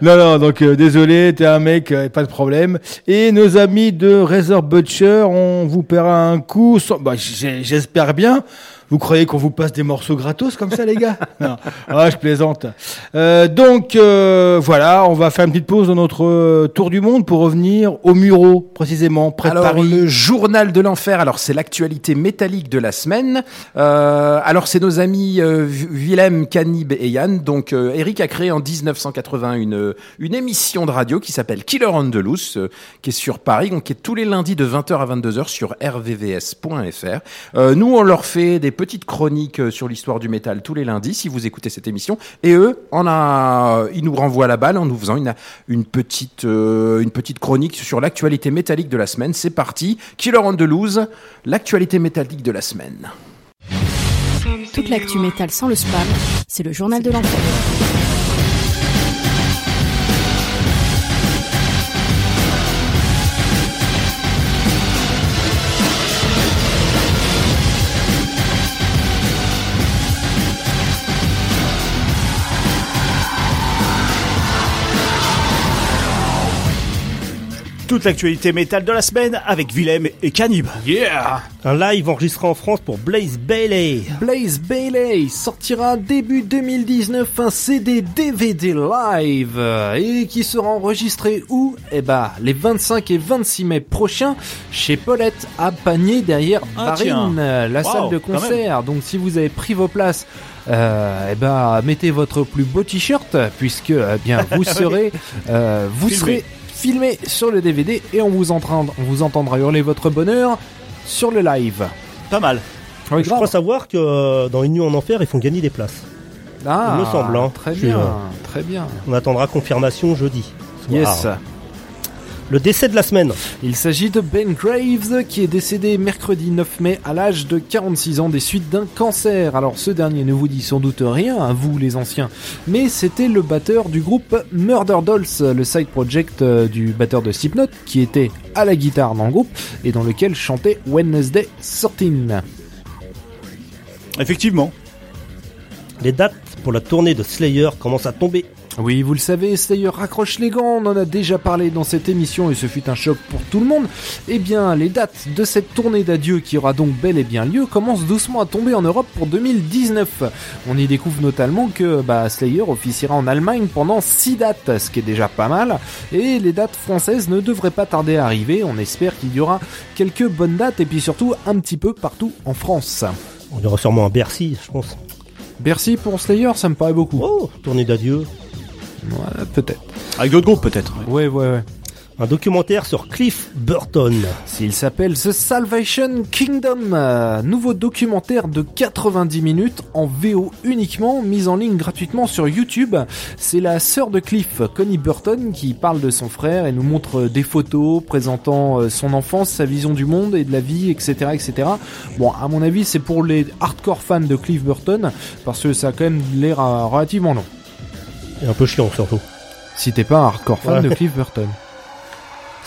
Speaker 3: Non, non, donc euh, désolé, t'es un mec, euh, pas de problème. Et nos amis de Razor Butcher, on vous paiera un coup. sans- Bah, j'espère bien. Vous croyez qu'on vous passe des morceaux gratos comme ça, les gars Non, ah, je plaisante. Euh, donc euh, voilà, on va faire une petite pause dans notre euh, tour du monde pour revenir au Muro, précisément près
Speaker 8: alors,
Speaker 3: de Paris.
Speaker 8: le journal de l'enfer. Alors, c'est l'actualité métallique de la semaine. Euh, alors, c'est nos amis Willem, Canib et Yann. Donc, Eric a créé en 1980 une, une émission de radio qui s'appelle Killer on the Loose, euh, qui est sur Paris, donc qui est tous les lundis de 20h à 22h sur rvvs.fr. Nous, on leur fait des petites chroniques euh, sur l'histoire du métal tous les lundis, si vous écoutez cette émission. Et eux, on a, ils nous renvoient la balle en nous faisant une, une, petite, euh, une petite chronique sur l'actualité métallique de la semaine. C'est parti. Killer on the Loose, l'actualité métallique de la semaine.
Speaker 9: Toute l'actu métal sans le spam, c'est le journal de l'enfer.
Speaker 10: Toute l'actualité métal de la semaine avec Willem et Canib.
Speaker 8: Yeah
Speaker 10: Un live enregistré en France pour Blaze Bailey.
Speaker 8: Blaze Bailey sortira début 2019 un CD DVD live et qui sera enregistré où? Eh bah les 25 et 26 mai prochains chez Paulette à Panier derrière
Speaker 10: Ah.
Speaker 8: Barine, euh, la
Speaker 10: Wow,
Speaker 8: salle de concert. Donc si vous avez pris vos places euh, eh ben, mettez votre plus beau t-shirt puisque eh bien vous serez euh, vous
Speaker 10: Filmé.
Speaker 8: serez filmé sur le DVD et on vous entendra, on vous entendra hurler votre bonheur sur le live.
Speaker 10: Pas mal.
Speaker 8: Oui,
Speaker 10: Je
Speaker 8: grave.
Speaker 10: crois savoir que euh, dans Une nuit en enfer, ils font gagner des places.
Speaker 8: Ah,
Speaker 10: Il me semble, hein.
Speaker 8: Très bien, très bien.
Speaker 10: On attendra confirmation jeudi. soir.
Speaker 8: Yes.
Speaker 10: Le décès de la semaine.
Speaker 8: Il s'agit de Ben Graves qui est décédé mercredi 9 mai à l'âge de 46 ans des suites d'un cancer. Alors ce dernier ne vous dit sans doute rien à vous les anciens, mais c'était le batteur du groupe Murder Dolls, le side project euh, du batteur de Slipknot qui était à la guitare dans le groupe et dans lequel chantait Wednesday 13.
Speaker 10: Effectivement. Les dates pour la tournée de Slayer commencent à tomber.
Speaker 8: Oui, vous le savez, Slayer raccroche les gants, on en a déjà parlé dans cette émission et ce fut un choc pour tout le monde. Eh bien, les dates de cette tournée d'adieu qui aura donc bel et bien lieu commencent doucement à tomber en Europe pour 2019. On y découvre notamment que bah, Slayer officiera en Allemagne pendant 6 dates, ce qui est déjà pas mal, et les dates françaises ne devraient pas tarder à arriver, on espère qu'il y aura quelques bonnes dates et puis surtout un petit peu partout en France.
Speaker 10: On aura sûrement un Bercy, je pense.
Speaker 8: Bercy pour Slayer, ça me paraît beaucoup.
Speaker 10: Oh, tournée d'adieu.
Speaker 8: Ouais, peut-être.
Speaker 10: Avec d'autres groupes peut-être.
Speaker 8: Ouais, ouais, ouais.
Speaker 10: Un documentaire sur Cliff Burton.
Speaker 8: S'il s'appelle The Salvation Kingdom, euh, nouveau documentaire de 90 minutes en VO uniquement, mis en ligne gratuitement sur YouTube. C'est la sœur de Cliff, Connie Burton, qui parle de son frère et nous montre des photos présentant euh, son enfance, sa vision du monde et de la vie, etc., etc. Bon, à mon avis, c'est pour les hardcore fans de Cliff Burton, parce que ça a quand même l'air euh, relativement long.
Speaker 10: Et un peu chiant surtout.
Speaker 8: Si t'es pas un hardcore fan
Speaker 10: Ouais.
Speaker 8: de Cliff Burton.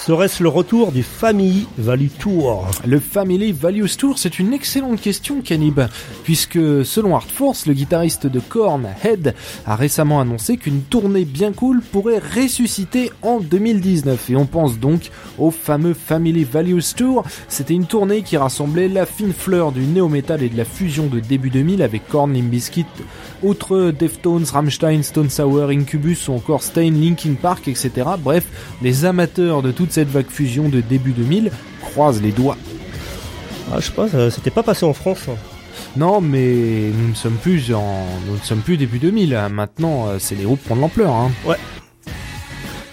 Speaker 10: Serait-ce le retour du Family Value Tour
Speaker 8: Le Family Values Tour, c'est une excellente question, Canib, puisque selon Art Force, le guitariste de Korn, Head, a récemment annoncé qu'une tournée bien cool pourrait ressusciter en 2019. Et on pense donc au fameux Family Values Tour. C'était une tournée qui rassemblait la fine fleur du néo-metal et de la fusion de début 2000 avec Korn, Limp Bizkit, outre Deftones, Rammstein, Stone Sour, Incubus ou encore Stain, Linkin Park, etc. Bref, les amateurs de toute cette vague fusion de début 2000 croisent les doigts.
Speaker 10: Ah, je sais pas, ça- c'était pas passé en France. hein.
Speaker 8: Non, mais nous ne sommes plus en, nous ne sommes plus début 2000. hein. Maintenant, euh, c'est les groupes qui prennent de l'ampleur. Hein.
Speaker 10: Ouais.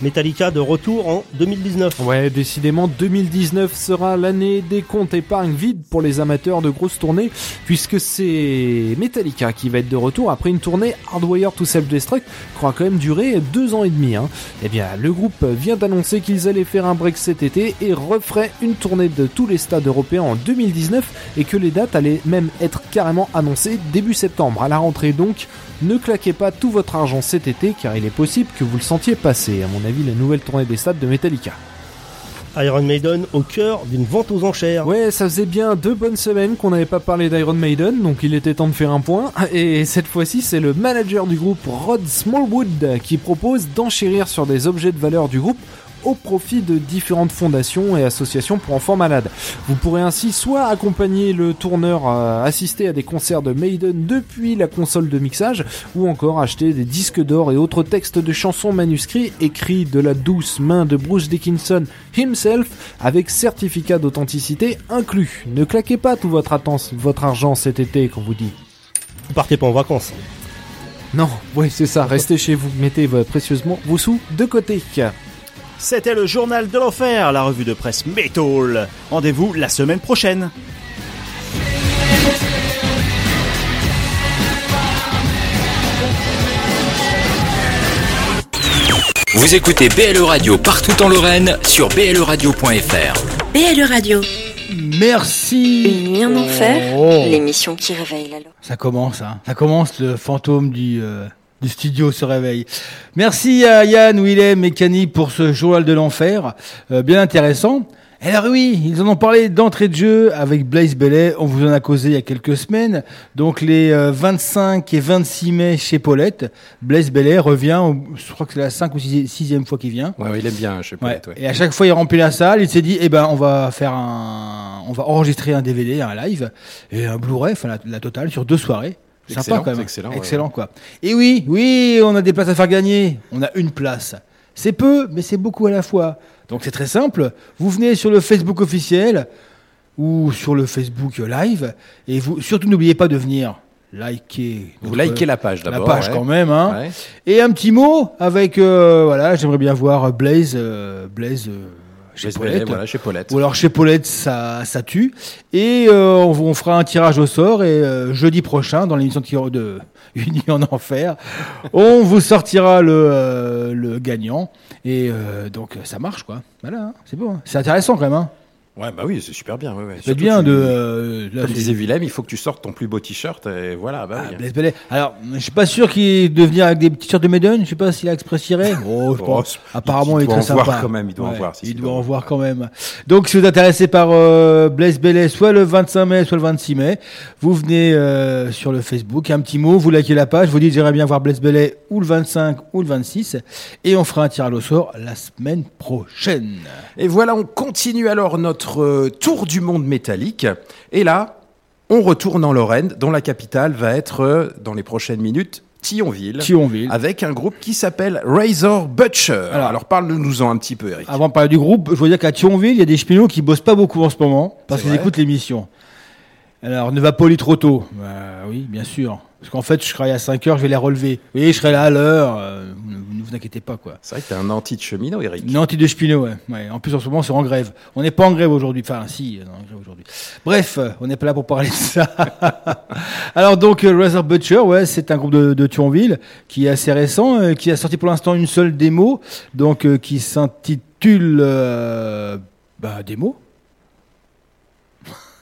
Speaker 10: Metallica de retour en 2019.
Speaker 8: Ouais, décidément, 2019 sera l'année des comptes épargne vides pour les amateurs de grosses tournées, puisque c'est Metallica qui va être de retour après une tournée Hardwire to Self-Destruct qui aura quand même duré deux ans et demi. Hein. Eh bien, le groupe vient d'annoncer qu'ils allaient faire un break cet été et referaient une tournée de tous les stades européens en 2019 et que les dates allaient même être carrément annoncées début septembre. À la rentrée donc, ne claquez pas tout votre argent cet été car il est possible que vous le sentiez passer. À mon avis, la nouvelle tournée des stades de Metallica.
Speaker 10: Iron Maiden au cœur d'une vente aux enchères.
Speaker 8: Ouais, ça faisait bien deux bonnes semaines qu'on n'avait pas parlé d'Iron Maiden, donc il était temps de faire un point. Et cette fois-ci, c'est le manager du groupe, Rod Smallwood, qui propose d'enchérir sur des objets de valeur du groupe au profit de différentes fondations et associations pour enfants malades. Vous pourrez ainsi soit accompagner le tourneur à assister à des concerts de Maiden depuis la console de mixage, ou encore acheter des disques d'or et autres textes de chansons manuscrits écrits de la douce main de Bruce Dickinson himself avec certificat d'authenticité inclus. Ne claquez pas tout votre, votre argent cet été, qu'on vous dit.
Speaker 10: Vous partez pas en vacances.
Speaker 8: Non, oui, c'est ça. Restez chez vous. Mettez euh, précieusement vos sous de côté.
Speaker 11: C'était le journal de l'enfer, la revue de presse Metal. Rendez-vous la semaine prochaine.
Speaker 4: Vous écoutez BLE Radio partout en Lorraine sur bleradio.fr.
Speaker 12: BLE Radio.
Speaker 3: Merci.
Speaker 12: Une nuit en enfer,
Speaker 3: Oh.
Speaker 12: l'émission qui réveille la loi.
Speaker 3: Ça commence, hein. Ça commence, le fantôme du, euh, du studio se réveille. Merci à Yann, Willem et Camille pour ce journal de l'enfer. Euh, bien intéressant. Alors oui, ils en ont parlé d'entrée de jeu avec Blaze Bellet. On vous en a causé il y a quelques semaines. Donc les euh, 25 et 26 mai chez Paulette, Blaze Bellet revient. je crois que c'est la 5 ou 6 e fois qu'il vient.
Speaker 8: Ouais, il aime bien, je sais
Speaker 3: Ouais. Et à chaque fois, il remplit la salle. Il s'est dit, eh ben, on va faire un, on va enregistrer un DVD, un live et un Blu-ray, enfin la, la totale sur deux soirées. Sympa
Speaker 8: Excellent,
Speaker 3: quand même.
Speaker 8: excellent, ouais,
Speaker 3: quoi. Et oui, oui, on a des places à faire gagner. On a une place. C'est peu, mais c'est beaucoup à la fois. Donc c'est très simple. Vous venez sur le Facebook officiel ou sur le Facebook live et vous surtout n'oubliez pas de venir liker.
Speaker 8: Vous likez la page
Speaker 3: La
Speaker 8: d'abord,
Speaker 3: page
Speaker 8: ouais.
Speaker 3: quand même, hein.
Speaker 8: Ouais.
Speaker 3: Et un petit mot avec, euh, voilà, j'aimerais bien voir Blaze, euh, Blaze. euh, chez Paulette.
Speaker 8: Voilà, chez Paulette.
Speaker 3: Ou alors chez Paulette, ça, ça tue. Et euh, on, on fera un tirage au sort. Et euh, jeudi prochain, dans l'émission de, de nuit en enfer, on vous sortira le, euh, le gagnant. Et donc ça marche, quoi. Voilà, hein, c'est beau. hein. C'est intéressant quand même. Hein.
Speaker 8: Ouais, bah oui, c'est super bien. Ouais, ouais.
Speaker 3: C'est bien
Speaker 8: tu-
Speaker 3: de. euh, là,
Speaker 8: Comme disait Willem, il faut que tu sortes ton plus beau t-shirt et voilà, bah oui.
Speaker 3: Blaise Bellet. Alors, je suis pas sûr qu'il de venir avec des t-shirts de Maiden. Je sais pas s'il a expressiré. Oh, je
Speaker 8: Oh,
Speaker 3: pense.
Speaker 8: il-
Speaker 3: Apparemment,
Speaker 8: il doit
Speaker 3: très
Speaker 8: en voir quand même, il doit en voir, si,
Speaker 3: il doit en voir quand même. Donc, si vous êtes intéressé par euh, Blaise Bellet, soit le 25 mai, soit le 26 mai, vous venez euh, sur le Facebook, un petit mot, vous likez la page, vous dites j'aimerais bien voir Blaise Bellet ou le 25 ou le 26, et on fera un tirage au sort la semaine prochaine.
Speaker 8: Et voilà, on continue alors notre euh, tour du monde métallique. Et là, on retourne en Lorraine, dont la capitale va être, euh, dans les prochaines minutes, Thionville.
Speaker 3: Thionville.
Speaker 8: Avec un groupe qui s'appelle Razor Butcher. Alors, parle-nous-en un petit peu, Eric.
Speaker 3: Avant de parler du groupe, je veux dire qu'à Thionville, il y a des cheminots qui bossent pas beaucoup en ce moment parce qu'ils écoutent l'émission. Alors, ne va pas lit trop tôt. Bah, oui, bien sûr. Parce qu'en fait, je serai à 5 heures, je vais les relever. Oui, je serai là à l'heure. euh, vous ne vous inquiétez pas, quoi.
Speaker 8: C'est vrai que t'es un anti de cheminot, Eric.
Speaker 3: Une anti de cheminot, ouais. ouais. En plus, en ce moment, c'est en grève. On n'est pas en grève aujourd'hui. Enfin, si, on est en grève aujourd'hui. Bref, euh, on n'est pas là pour parler de ça. Alors, donc, euh, Razor Butcher, ouais, c'est un groupe de, de Thionville qui est assez récent, euh, qui a sorti pour l'instant une seule démo, donc, euh, qui s'intitule, euh, bah, démo.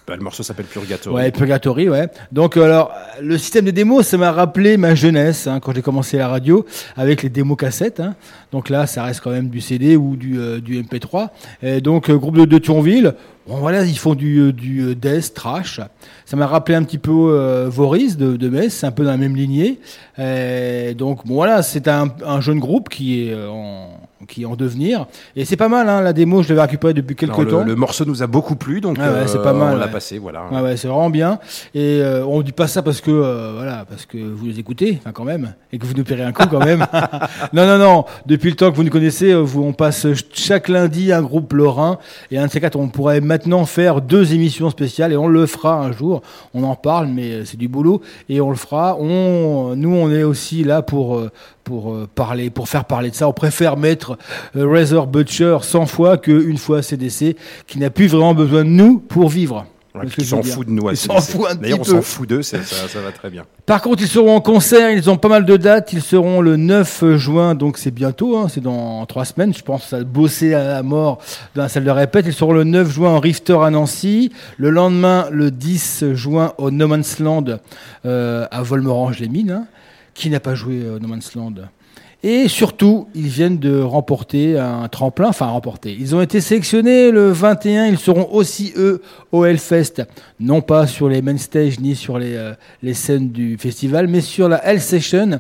Speaker 1: Bah, le morceau s'appelle Purgatory.
Speaker 3: Ouais, Purgatory, ouais. Donc euh, alors, le système de démos, ça m'a rappelé ma jeunesse hein, quand j'ai commencé la radio avec les démos cassettes. hein. Donc là, ça reste quand même du CD ou du, euh, du MP3. Et donc euh, groupe de, de Thionville. Bon voilà, ils font du, euh, du death trash. Ça m'a rappelé un petit peu euh, Voris de, de Metz, un peu dans la même lignée. Et donc bon voilà, c'est un, un jeune groupe qui est en qui est en devenir et c'est pas mal hein, la démo je l'avais récupérée depuis quelques
Speaker 1: le,
Speaker 3: temps
Speaker 1: le morceau nous a beaucoup plu, donc
Speaker 3: Ah ouais,
Speaker 1: euh,
Speaker 3: c'est pas mal,
Speaker 1: on l'a passé, voilà.
Speaker 3: Ouais, ouais, c'est vraiment bien. Et euh, on dit pas ça parce que euh, voilà, parce que vous les écoutez, enfin quand même, et que vous nous paierez un coup quand même. non, non, non. Depuis le temps que vous nous connaissez, euh, vous, on passe chaque lundi un groupe lorrain. Et un de ces quatre, on pourrait maintenant faire deux émissions spéciales et on le fera un jour. On en parle, mais euh, c'est du boulot et on le fera. On, nous, on est aussi là pour euh, pour euh, parler, pour faire parler de ça. On préfère mettre euh, Razor Butcher 100 fois qu'une fois CDC, qui n'a plus vraiment besoin de nous pour vivre.
Speaker 1: Ouais, ils s'en foutent de nous.
Speaker 3: Ils s'en foutent
Speaker 1: D'ailleurs, on s'en fout d'eux, ça, ça va très bien.
Speaker 3: Par contre, ils seront en concert, ils ont pas mal de dates. Ils seront le 9 juin, donc c'est bientôt, hein, c'est dans trois semaines. Je pense à bosser à la mort dans la salle de répète. Ils seront le 9 juin en Rifter à Nancy. Le lendemain, le 10 juin au No Man's Land euh, à Volmerange-les-Mines. hein. Qui n'a pas joué au No Man's Land et surtout, ils viennent de remporter un tremplin, enfin remporter. Ils ont été sélectionnés le 21, ils seront aussi eux au Hellfest, non pas sur les main stage ni sur les, euh, les scènes du festival, mais sur la Hell Session.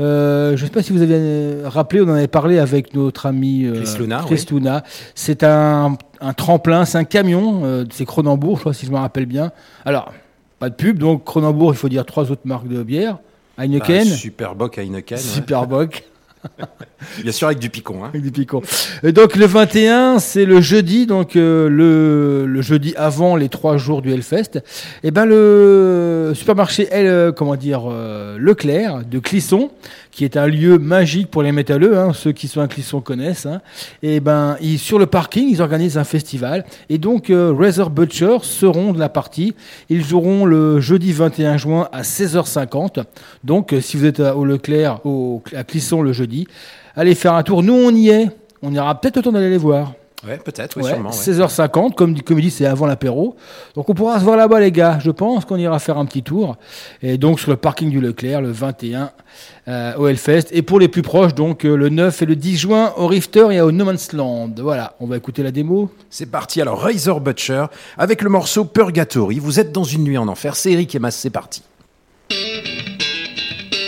Speaker 3: Euh, je ne sais pas si vous avez euh, rappelé, on en avait parlé avec notre ami euh,
Speaker 1: Chris Luna,
Speaker 3: Chris Luna. C'est un, un tremplin, c'est un camion, euh, c'est Cronenbourg, je crois, si je me rappelle bien. Alors, pas de pub, donc Cronenbourg, il faut dire trois autres marques de bière. Heineken,
Speaker 1: Ah, Superboc à Heineken. ouais. Bien sûr, avec du picon. Hein.
Speaker 3: Avec du picon. Donc le 21, c'est le jeudi, donc euh, le, le jeudi avant les trois jours du Hellfest. Et ben le supermarché L, euh, comment dire, euh, Leclerc de Clisson, qui est un lieu magique pour les métalleux, hein, ceux qui sont à Clisson connaissent. Hein, et ben ils, sur le parking, ils organisent un festival. Et donc euh, Razor Butcher seront de la partie. Ils joueront le jeudi 21 juin à 16h50. Donc euh, si vous êtes à- au Leclerc, au, à Clisson le jeudi, allez faire un tour. Nous on y est. On ira peut-être le temps d'aller les voir.
Speaker 1: Ouais, peut-être, oui,
Speaker 3: Ouais,
Speaker 1: sûrement. ouais.
Speaker 3: 16h50, comme, comme il dit, c'est avant l'apéro. Donc on pourra se voir là-bas, les gars. Je pense qu'on ira faire un petit tour. Et donc sur le parking du Leclerc, le 21 euh, au Hellfest. Et pour les plus proches, donc euh, le 9 et le 10 juin au Rifter et au No Man's Land. Voilà, on va écouter la démo.
Speaker 1: C'est parti. Alors, Razor Butcher avec le morceau Purgatory. Vous êtes dans une nuit en enfer. C'est Eric et c'est parti.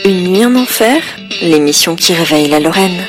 Speaker 2: Une nuit en enfer, l'émission qui réveille la Lorraine.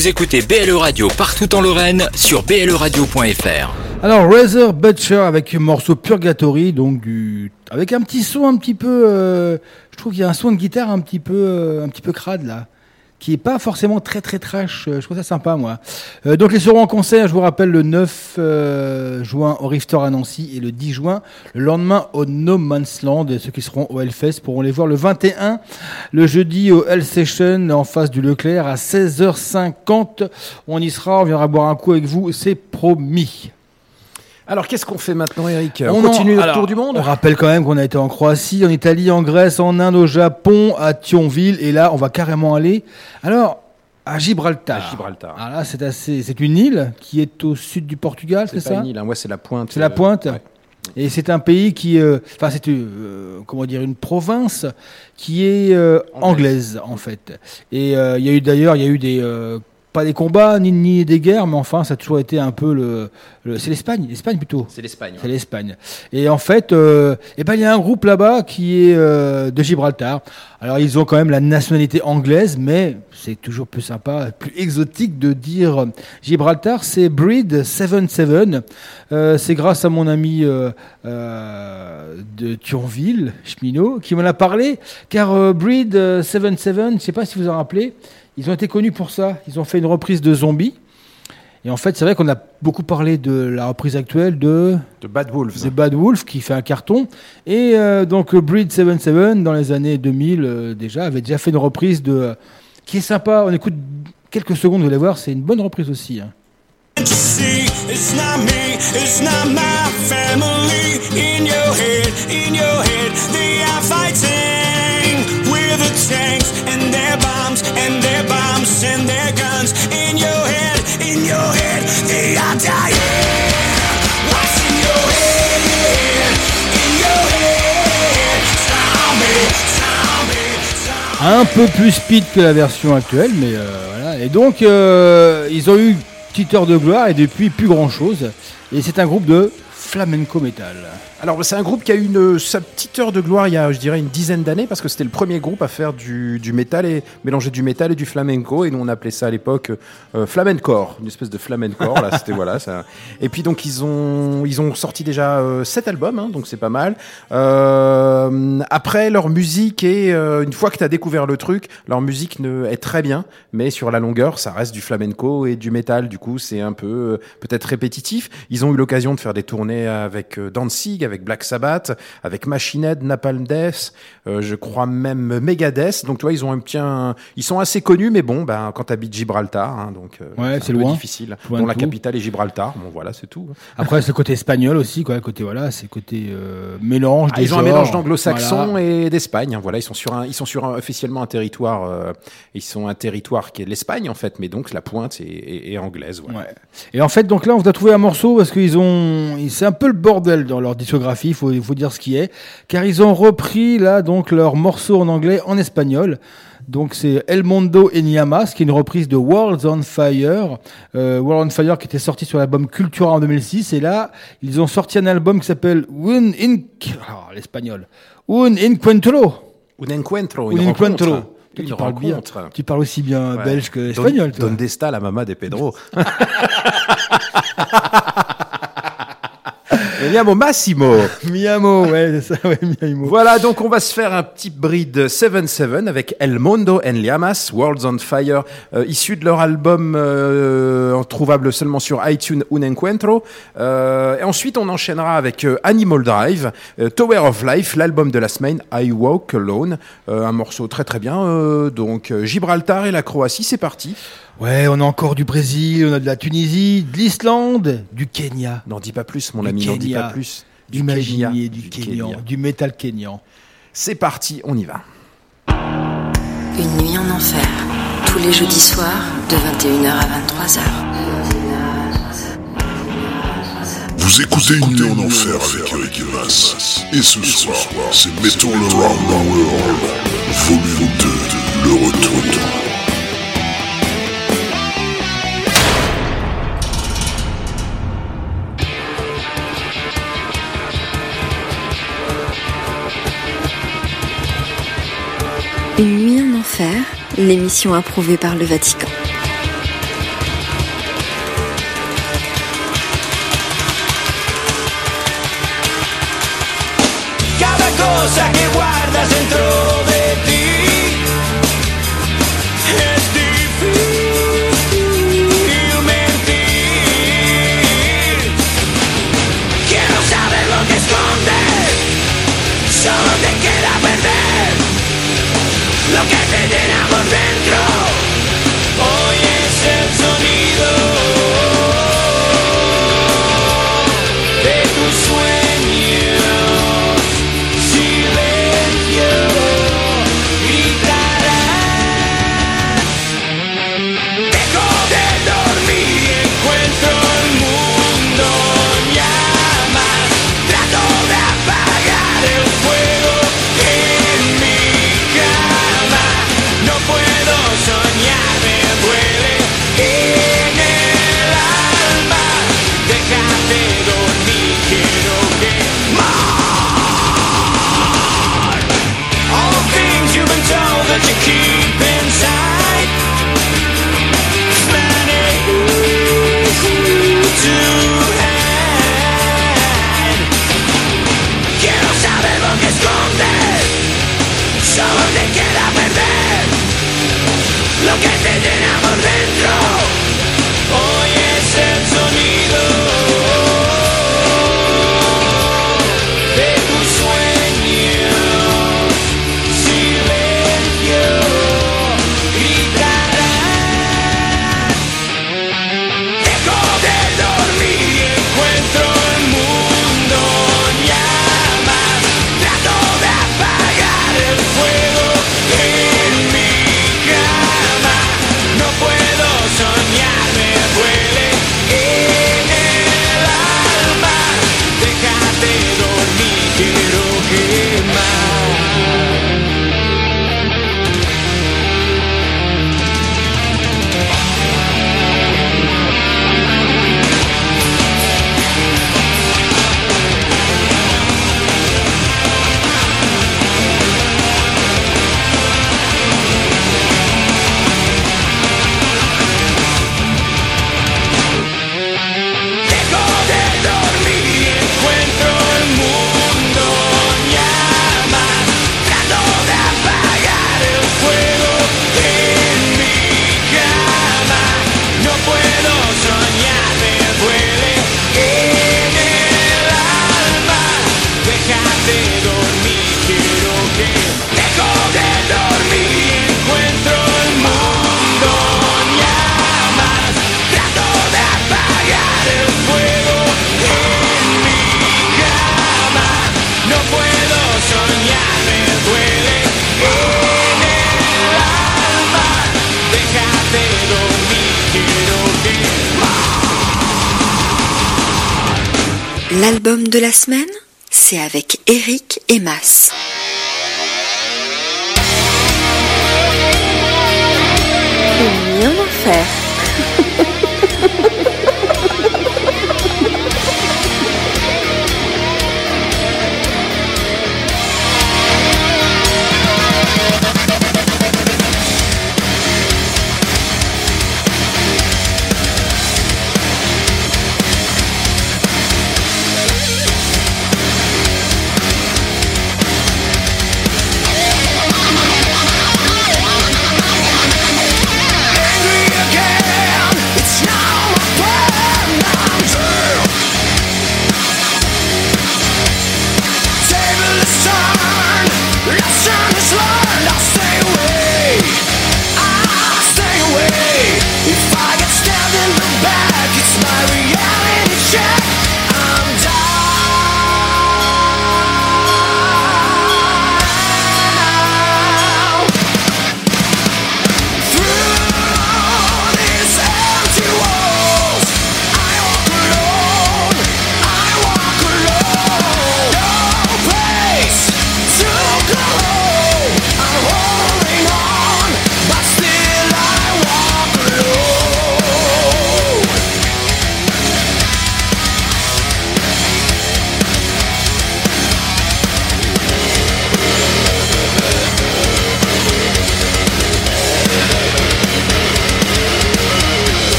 Speaker 4: Vous écoutez BLE Radio partout en Lorraine sur bleradio.fr.
Speaker 3: Alors Razor Butcher avec morceau Purgatory, donc du avec un petit son un petit peu, euh, je trouve qu'il y a un son de guitare un petit peu, euh, un petit peu crade là, qui est pas forcément très très trash. euh, Je trouve ça sympa moi. Euh, donc ils seront en concert, je vous rappelle le 9 euh, juin au Rift Store à Nancy et le 10 juin le lendemain au No Man's Land. Et ceux qui seront au Hellfest pourront les voir le 21, le jeudi au Hell Session en face du Leclerc à 16h50. On y sera, on viendra boire un coup avec vous, c'est promis.
Speaker 1: Alors qu'est-ce qu'on fait maintenant, Eric On, continue notre tour du monde
Speaker 3: On rappelle quand même qu'on a été en Croatie, en Italie, en Grèce, en Inde, au Japon, à Thionville, et là, on va carrément aller. Alors, à Gibraltar.
Speaker 1: À Gibraltar.
Speaker 3: Alors là, c'est assez, c'est une île qui est au sud du Portugal, c'est
Speaker 1: C'est pas
Speaker 3: ça
Speaker 1: une île, hein, ouais, c'est la pointe.
Speaker 3: C'est la
Speaker 1: euh,
Speaker 3: pointe.
Speaker 1: ouais.
Speaker 3: Et c'est un pays qui, euh, enfin, c'est euh, comment dire, une province qui est euh, anglaise en fait. Et euh, il y a eu d'ailleurs, il y a eu des euh, pas des combats ni, ni des guerres, mais enfin, ça a toujours été un peu le, le- c'est l'Espagne, l'Espagne plutôt.
Speaker 1: C'est l'Espagne.
Speaker 3: C'est l'Espagne. Et en fait, euh, eh ben, il y a un groupe là-bas qui est euh, de Gibraltar. Alors, ils ont quand même la nationalité anglaise, mais c'est toujours plus sympa, plus exotique de dire Gibraltar. C'est Breed 77. Euh, c'est grâce à mon ami euh, euh, de Thionville, cheminot, qui m'en a parlé. Car euh, Breed euh, 77, je ne sais pas si vous en rappelez, ils ont été connus pour ça. Ils ont fait une reprise de Zombie. Et en fait, c'est vrai qu'on a beaucoup parlé de la reprise actuelle de
Speaker 1: De Bad Wolves.
Speaker 3: The Bad Wolf qui fait un carton. Et euh, donc Breed 77 dans les années 2000 euh, déjà avait déjà fait une reprise de euh, qui est sympa. On écoute quelques secondes, vous allez voir, c'est une bonne reprise aussi. hein. Un peu plus speed que la version actuelle, mais euh, voilà. Et donc, euh, ils ont eu une petite heure de gloire et depuis, plus grand chose. Et c'est un groupe de flamenco metal.
Speaker 1: Alors c'est un groupe qui a eu une, sa petite heure de gloire il y a, je dirais, une dizaine d'années parce que c'était le premier groupe à faire du, métal et mélanger du métal et du flamenco et nous on appelait ça à l'époque euh, une espèce de flamencore là, c'était voilà. Et puis donc ils ont ils ont sorti déjà euh, sept albums, hein, donc c'est pas mal. Euh, après leur musique et euh, une fois que tu as découvert le truc, leur musique est très bien, mais sur la longueur ça reste du flamenco et du métal. Du coup c'est un peu peut-être répétitif. Ils ont eu l'occasion de faire des tournées avec euh, Danzig, avec Black Sabbath, avec Machine Head, Napalm Death, euh, je crois même Megadeth. Donc tu vois, ils ont un petit, un- ils sont assez connus, mais bon, ben quand t'habites Gibraltar, hein, donc euh,
Speaker 3: Ouais, c'est loin.
Speaker 1: difficile.
Speaker 3: Loin
Speaker 1: Dont la
Speaker 3: tout.
Speaker 1: capitale est Gibraltar. Bon voilà, c'est tout.
Speaker 3: Après, c'est le côté espagnol aussi, quoi. Côté, voilà, c'est côté euh, mélange.
Speaker 1: Ah,
Speaker 3: des
Speaker 1: ils ont un mélange d'anglo-saxon
Speaker 3: Voilà.
Speaker 1: et d'Espagne. hein, Voilà, ils sont sur un, ils sont sur un- officiellement un territoire, ils sont un territoire qui est l'Espagne en fait, mais donc la pointe est, est- est anglaise. voilà.
Speaker 3: Ouais. Et en fait, donc là, on a trouvé un morceau parce qu'ils ont, c'est un peu le bordel dans leur discographie. Il faut, faut dire ce qui est, car ils ont repris là donc leur morceau en anglais, en espagnol. Donc c'est El Mondo en Llamas, qui est une reprise de Worlds on Fire, euh, World on Fire qui était sorti sur l'album Cultura en 2006. Et là, ils ont sorti un album qui s'appelle Un In, ah, l'espagnol, Un Encuentro.
Speaker 1: Un encuentro,
Speaker 3: Un encuentro. Tu
Speaker 1: Une
Speaker 3: parles bien. Tu parles aussi bien
Speaker 1: Ouais.
Speaker 3: belge que espagnol.
Speaker 1: Don Desta, la mama de Pedro? Veniamo Massimo.
Speaker 3: Miamo, ouais, c'est ça, ouais, Miamo.
Speaker 1: Voilà, donc on va se faire un petit bride 7-7 avec El Mondo en Llamas, Worlds on Fire, euh, issu de leur album euh, trouvable seulement sur iTunes Un Encuentro. Euh, et ensuite, on enchaînera avec euh, Animal Drive, Tower of Life, l'album de la semaine, I Walk Alone, un morceau très très bien. donc Gibraltar et la Croatie, c'est parti.
Speaker 3: Ouais, on a encore du Brésil, on a de la Tunisie, de l'Islande, du Kenya.
Speaker 1: N'en dis pas plus, mon
Speaker 3: Du
Speaker 1: ami, n'en dis pas plus.
Speaker 3: Du,
Speaker 1: Du
Speaker 3: Maginier,
Speaker 1: Kenya,
Speaker 3: du,
Speaker 1: du
Speaker 3: Kenyan,
Speaker 1: Kenya.
Speaker 3: du métal kenyan.
Speaker 1: C'est parti, on y va.
Speaker 2: Une nuit en enfer, tous les jeudis soirs, de 21h à 23h.
Speaker 13: Vous écoutez Une nuit en enfer avec Eric Evans. Et ce soir, c'est Metal Around the World, volume 2, le retour.
Speaker 12: Une nuit en enfer, l'émission approuvée par le Vatican.
Speaker 14: Cada cosa que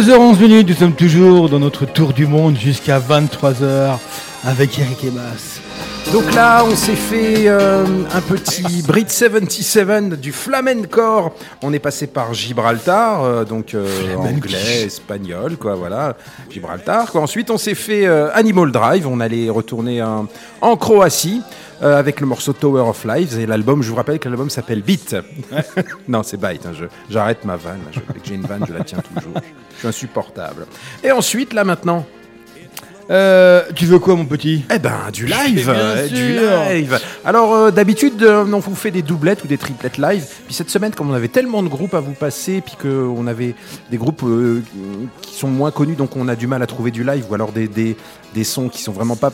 Speaker 3: 2h11, minutes, nous sommes toujours dans notre tour du monde jusqu'à 23h avec Eric Ebas.
Speaker 1: Donc là, on s'est fait euh, un petit Brit 77 du flamencore. On est passé par Gibraltar, euh, donc euh, anglais, espagnol, quoi, voilà, Gibraltar. Quoi. Ensuite, on s'est fait Animal Drive. On allait retourner en, en Croatie. euh, avec le morceau Tower of Lives et l'album, je vous rappelle que l'album s'appelle Beat. non, c'est Byte, hein, j'arrête ma vanne. j'ai une vanne, je la tiens toujours. Je suis insupportable. Et ensuite, là maintenant,
Speaker 3: Euh, tu veux quoi, mon petit?
Speaker 1: Eh ben, du live,
Speaker 3: Bien
Speaker 1: euh, du live. Alors euh, d'habitude, euh, on vous fait des doublettes ou des triplettes live. Puis cette semaine, comme on avait tellement de groupes à vous passer, puis qu'on avait des groupes qui sont moins connus, donc on a du mal à trouver du live ou alors des, des, des sons qui sont vraiment pas,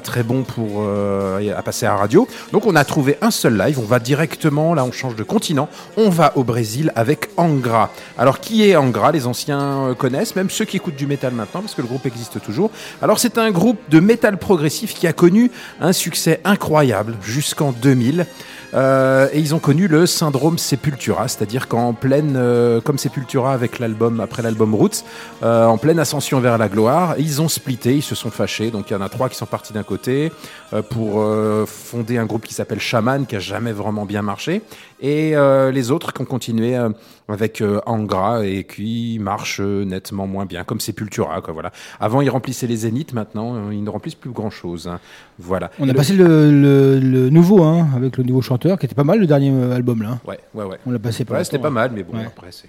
Speaker 1: très bons pour euh, à passer à radio. Donc on a trouvé un seul live. On va directement, là, on change de continent. On va au Brésil avec Angra. Alors qui est Angra? Les anciens euh, connaissent, même ceux qui écoutent du métal maintenant, parce que le groupe existe toujours. Alors c'est un groupe de métal progressif qui a connu un succès incroyable jusqu'en 2000. Euh, et ils ont connu le syndrome Sepultura, c'est-à-dire qu'en pleine, euh, comme Sepultura avec l'album après l'album Roots, euh, en pleine ascension vers la gloire, ils ont splitté, ils se sont fâchés. Donc il y en a trois qui sont partis d'un côté euh, pour euh, fonder un groupe qui s'appelle Shaman, qui a jamais vraiment bien marché, et euh, les autres qui ont continué euh, avec euh, Angra et qui marchent nettement moins bien, comme Sepultura. Quoi, voilà. Avant ils remplissaient les zéniths, maintenant ils ne remplissent plus grand-chose. hein. Voilà.
Speaker 3: On
Speaker 1: Et
Speaker 3: a
Speaker 1: le-
Speaker 3: passé le, le- le nouveau, hein, avec le nouveau chanteur, qui était pas mal le dernier album là.
Speaker 1: Ouais, ouais, ouais.
Speaker 3: On l'a passé pas
Speaker 1: Ouais, c'était pas mal, mais bon,
Speaker 3: Ouais.
Speaker 1: après, c'est.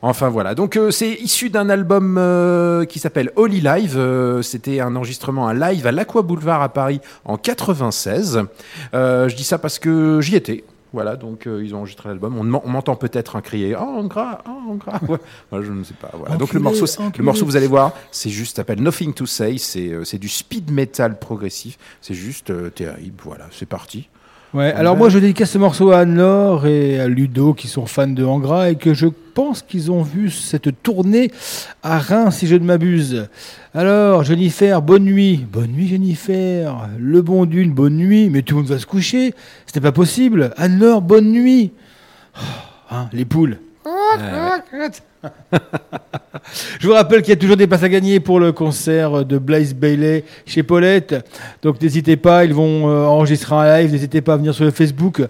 Speaker 1: Enfin voilà, donc euh, c'est issu d'un album euh, qui s'appelle Holy Live. Euh, C'était un enregistrement, un live à l'Aqua Boulevard à Paris en 96. Euh, je dis ça parce que j'y étais. Voilà, donc euh, ils ont enregistré l'album. On, m'en- on m'entend peut-être un crier Oh, en gras, oh, en gras. Ouais. Ouais, je ne sais pas. Voilà. Donc le morceau, le morceau, vous allez voir, c'est juste, s'appelle Nothing to Say. C'est euh, c'est du speed metal progressif. C'est juste euh, terrible. Voilà, c'est parti.
Speaker 3: Ouais, alors moi je dédicace ce morceau à Anne-Laure et à Ludo qui sont fans de Angra et que je pense qu'ils ont vu cette tournée à Reims si je ne m'abuse. Alors Jennifer, bonne nuit. Bonne nuit Jennifer. Le bon d'une, bonne nuit. Mais tout le monde va se coucher. C'était pas possible. Anne-Laure, bonne nuit. Oh, hein, les poules. Je vous rappelle qu'il y a toujours des places à gagner pour le concert de Blaze Bailey chez Paulette. Donc n'hésitez pas, ils vont euh, enregistrer un live. N'hésitez pas à venir sur le Facebook.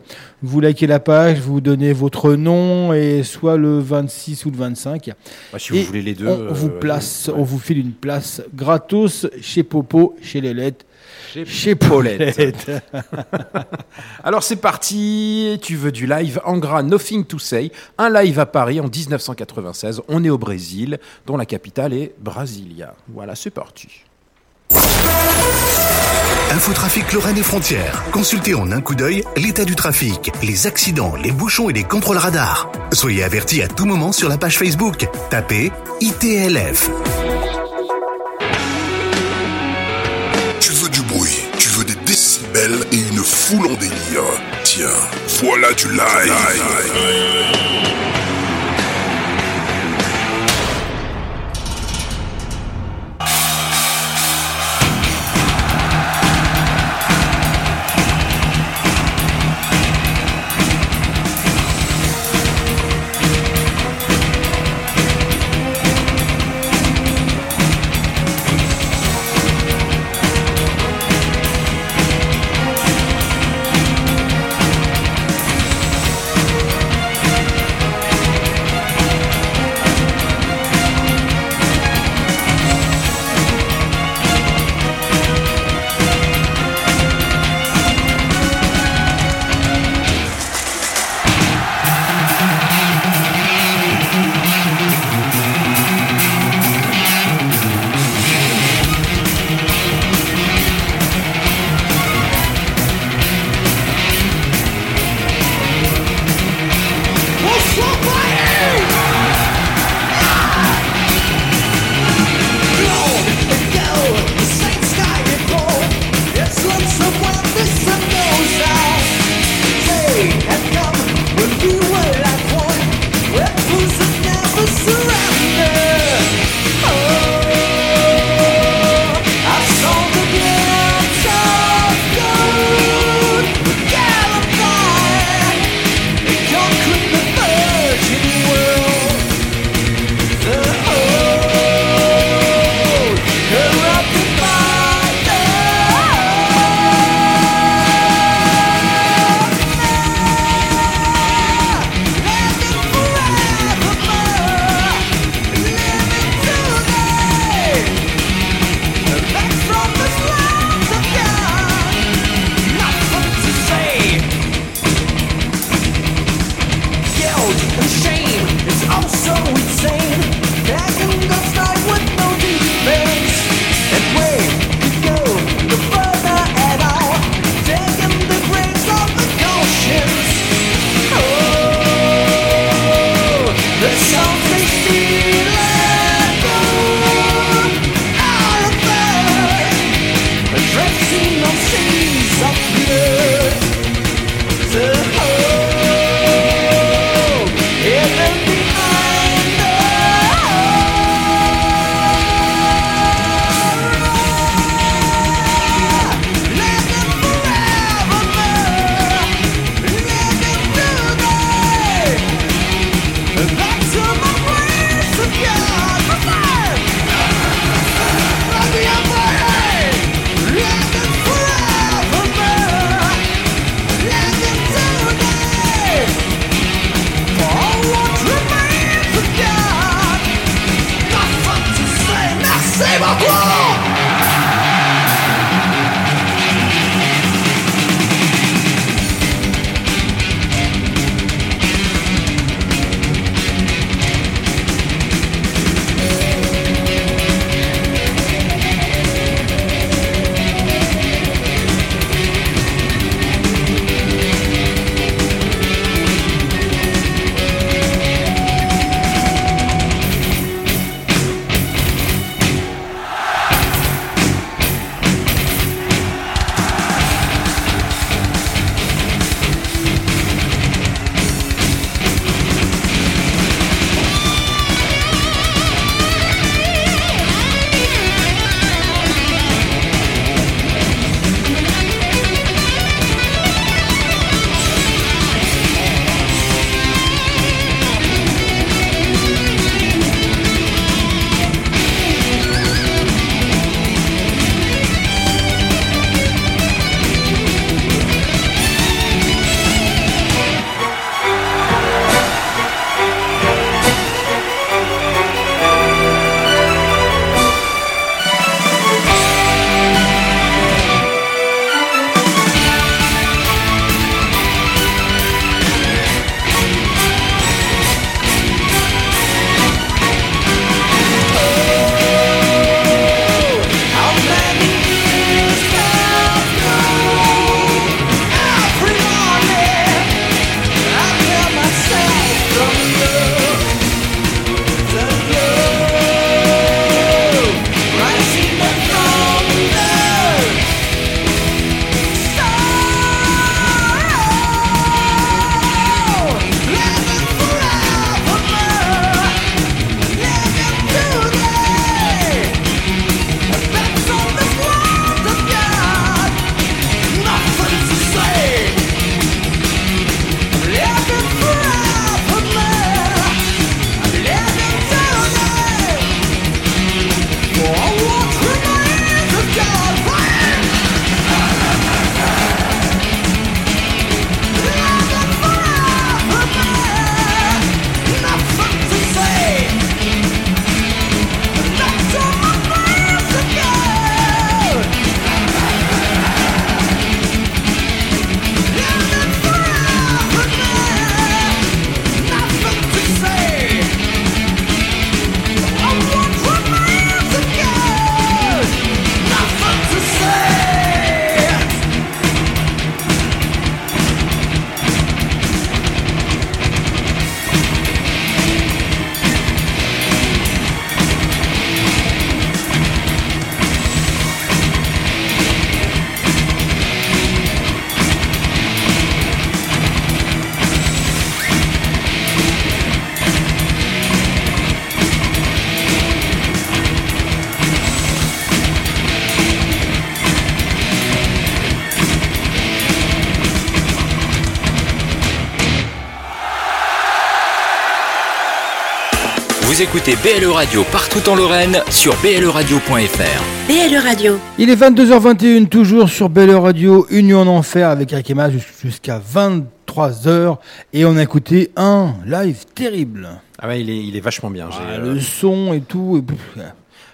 Speaker 3: Vous likez la page, vous donnez votre nom et soit le 26 ou le 25.
Speaker 1: Bah, si vous
Speaker 3: Et
Speaker 1: voulez les deux,
Speaker 3: on
Speaker 1: euh,
Speaker 3: vous place, on vous file une place gratos chez Popo, chez Lélette.
Speaker 1: Chez, Paulette. Alors c'est parti, tu veux du live Angra Nothing to Say, un live à Paris en 1996. On est au Brésil, dont la capitale est Brasilia. Voilà, c'est parti.
Speaker 15: Infotrafic Lorraine et Frontières. Consultez en un coup d'œil l'état du trafic, les accidents, les bouchons et les contrôles radars. Soyez avertis à tout moment sur la page Facebook. Tapez ITLF.
Speaker 13: Et une foule en délire. Tiens, voilà du live.
Speaker 4: Écoutez BLE Radio partout en Lorraine sur bleradio.fr.
Speaker 2: BLE Radio.
Speaker 3: Il est 22h21, toujours sur Belle Radio, Union en Enfer avec Eric Emma jus- jusqu'à 23h. Et on a écouté un live terrible.
Speaker 1: Ah ouais, il est, il est vachement bien.
Speaker 3: Ah,
Speaker 1: euh,
Speaker 3: Le son et tout. et pff,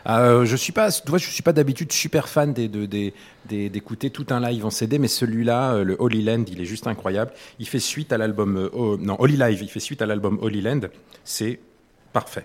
Speaker 1: Euh, je suis pas, tu vois, je suis pas d'habitude super fan des, de- des- des- d'écouter tout un live en CD, mais celui-là, euh, le Holy Land, il est juste incroyable. Il fait suite à l'album, euh, oh, non, Holy Live, il fait suite à l'album Holy Land. C'est parfait.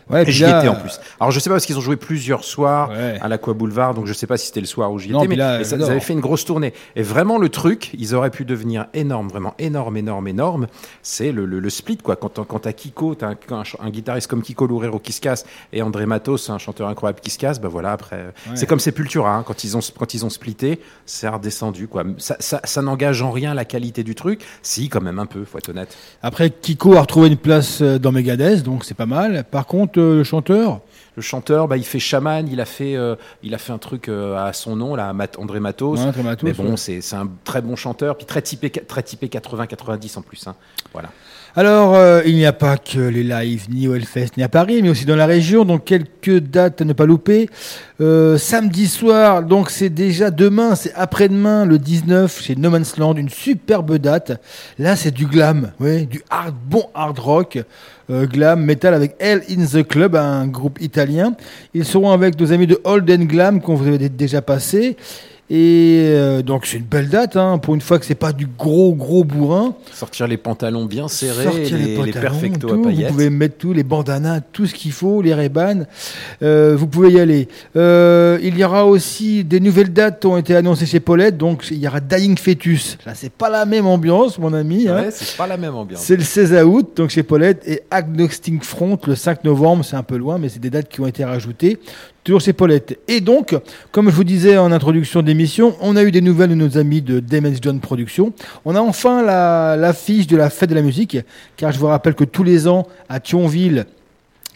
Speaker 3: Ouais,
Speaker 1: j'y
Speaker 3: là-
Speaker 1: étais en plus. Alors je sais pas parce qu'ils ont joué plusieurs soirs à l'Aqua Boulevard, donc je sais pas si c'était le soir où j'y étais, mais,
Speaker 3: là,
Speaker 1: mais ça- ils avaient fait une grosse tournée. Et vraiment le truc, ils auraient pu devenir énorme, vraiment énorme, énorme, énorme. C'est le, le- le split quoi. Quand, quand t'as Kiko, t'as un, un, guitariste comme Kiko Loureiro qui se casse et André Matos, un chanteur incroyable qui se casse, bah voilà après. euh, C'est comme Sepultura, hein, quand ils ont quand ils ont splitté, c'est redescendu quoi. Ça, ça, ça n'engage en rien la qualité du truc. Si quand même un peu, faut être honnête.
Speaker 3: Après, Kiko a retrouvé une place euh, dans Megadeth, donc c'est pas mal. Par contre, le chanteur,
Speaker 1: Le chanteur, bah, il fait chaman, il a fait, euh, il a fait un truc euh, à son nom, là, Mat- André Matos.
Speaker 3: Ouais, André Matos,
Speaker 1: Mais bon,
Speaker 3: ouais.
Speaker 1: c'est c'est un très bon chanteur, puis très typé, très typé 80-90 en plus. hein. Voilà.
Speaker 3: Alors, euh, il n'y a pas que les lives ni au Hellfest ni à Paris, mais aussi dans la région, donc quelques dates à ne pas louper. Euh, samedi soir, donc c'est déjà demain, c'est après-demain, le 19, chez No Man's Land, une superbe date. Là, c'est du glam, ouais, du hard, bon hard rock, euh, glam, metal avec Hell in the Club, un groupe italien. Ils seront avec nos amis de Holden Glam qu'on vous avait déjà passé. Et euh, donc c'est une belle date, hein, pour une fois que c'est pas du gros gros bourrin.
Speaker 1: Sortir les pantalons bien serrés,
Speaker 3: Sortir
Speaker 1: les,
Speaker 3: les,
Speaker 1: les
Speaker 3: pantalons,
Speaker 1: perfectos
Speaker 3: tout,
Speaker 1: à
Speaker 3: Vous
Speaker 1: paillettes.
Speaker 3: pouvez mettre tout, les bandanas, tout ce qu'il faut, les Ray-Ban. Euh, vous pouvez y aller. Euh, il y aura aussi des nouvelles dates qui ont été annoncées chez Paulette. Donc il y aura Dying Fetus. Là, c'est pas la même ambiance, mon ami. hein.
Speaker 1: Ouais, c'est pas la même ambiance.
Speaker 3: C'est le 16 août, donc chez Paulette, et Agnostic Front le 5 novembre, c'est un peu loin, mais c'est des dates qui ont été rajoutées, toujours chez Paulette. Et donc, comme je vous disais en introduction d'émission, on a eu des nouvelles de nos amis de Damage John Productions. On a enfin la- l'affiche de la fête de la musique, car je vous rappelle que tous les ans, à Thionville,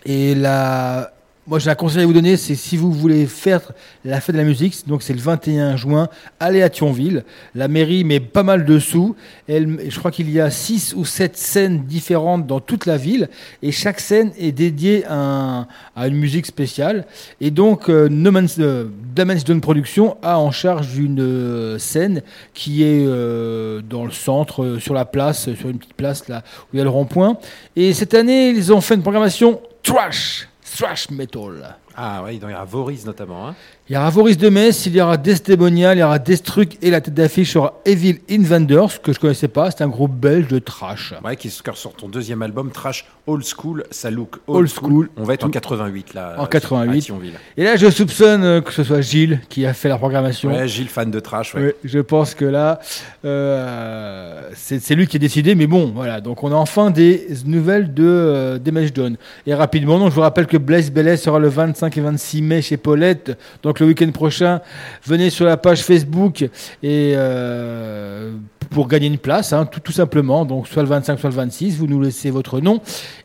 Speaker 3: et la... Moi, j'ai un conseil à vous donner, c'est si vous voulez faire la fête de la musique, donc c'est le 21 juin, allez à Thionville. La mairie met pas mal de sous. Je crois qu'il y a 6 ou 7 scènes différentes dans toute la ville, et chaque scène est dédiée à, un- à une musique spéciale. Et donc, euh, No Man's, euh, Done Production a en charge une euh, scène qui est euh, dans le centre, sur la place, sur une petite place là où il y a le rond-point. Et cette année, ils ont fait une programmation trash, thrash metal.
Speaker 1: Ah ouais, il y avoir Voris notamment. Hein.
Speaker 3: Il y aura Voris de Metz, il y aura Destemonial, il y aura Destruct et la tête d'affiche sera Evil Invaders, que je connaissais pas, c'est un groupe belge de trash.
Speaker 1: Ouais, qui sort ton deuxième album, Trash Old School, ça look
Speaker 3: Old
Speaker 1: old,
Speaker 3: school.
Speaker 1: On va être en
Speaker 3: Tout.
Speaker 1: 88 là.
Speaker 3: En
Speaker 1: euh,
Speaker 3: 88.
Speaker 1: à Thionville.
Speaker 3: Et là, je soupçonne euh, que ce soit Gilles qui a fait la programmation.
Speaker 1: Ouais, Gilles, fan de Trash. Ouais.
Speaker 3: Ouais, je pense que là, euh, c'est lui qui a décidé, mais bon, voilà. Donc, on a enfin des nouvelles de euh, des Match Dawn. Et rapidement, donc, je vous rappelle que Blaise Bellet sera le 25 et 26 mai chez Paulette. Donc, le week-end prochain, venez sur la page Facebook et euh, pour gagner une place, hein, tout, simplement. Donc, soit le 25, soit le 26, vous nous laissez votre nom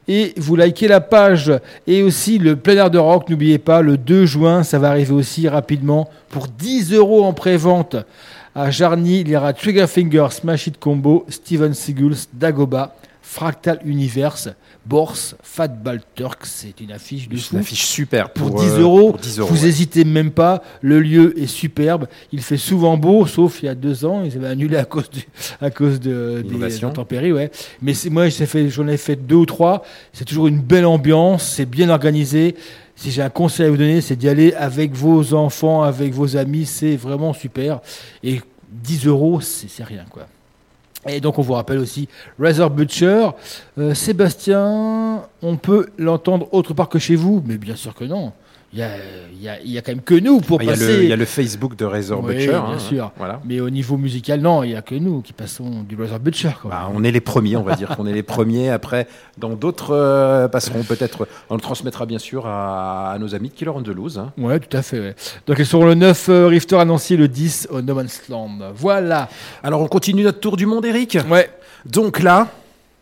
Speaker 3: et vous likez la page. Et aussi le plein air de rock, n'oubliez pas, le 2 juin, ça va arriver aussi rapidement pour 10 euros en pré-vente. À Jarny, il y aura Trigger Finger, Smash It Combo, Steven Seagulls, Dagoba, Fractal Universe, Borse, Fat Ball Turk. C'est une affiche de
Speaker 1: C'est
Speaker 3: fou.
Speaker 1: une affiche super
Speaker 3: Pour,
Speaker 1: pour,
Speaker 3: 10
Speaker 1: euh,
Speaker 3: euros,
Speaker 1: pour 10 euros,
Speaker 3: vous
Speaker 1: ouais.
Speaker 3: hésitez même pas. Le lieu est superbe. Il fait souvent beau, sauf il y a deux ans. Ils avaient annulé à cause, du, à cause de, des intempéries. Ouais. Mais moi, j'en ai fait deux ou trois. C'est toujours une belle ambiance. C'est bien organisé. Si j'ai un conseil à vous donner, c'est d'y aller avec vos enfants, avec vos amis. C'est vraiment super. Et 10 euros, c'est rien, quoi. Et donc on vous rappelle aussi Razor Butcher. Euh, Sébastien, on peut l'entendre autre part que chez vous, mais bien sûr que non. Il y a, y y quand même que nous pour
Speaker 1: Ah, y,
Speaker 3: passer.
Speaker 1: il y a le Facebook de Razor
Speaker 3: Oui,
Speaker 1: Butcher.
Speaker 3: bien
Speaker 1: hein,
Speaker 3: sûr.
Speaker 1: Voilà.
Speaker 3: Mais au niveau musical, non, il n'y a que nous qui passons du Razor Butcher. quoi.
Speaker 1: Bah, on est les premiers, on va dire qu'on est les premiers. Après, dans d'autres euh, passeront peut-être. On le transmettra bien sûr à, à nos amis de Killer on the Loose. hein.
Speaker 3: Ouais, tout à fait. ouais. Donc ils seront le 9 euh, Rifter à Nancy, le 10 au No Man's Land. Voilà.
Speaker 1: Alors on continue notre tour du monde, Eric?
Speaker 3: Ouais.
Speaker 1: Donc là,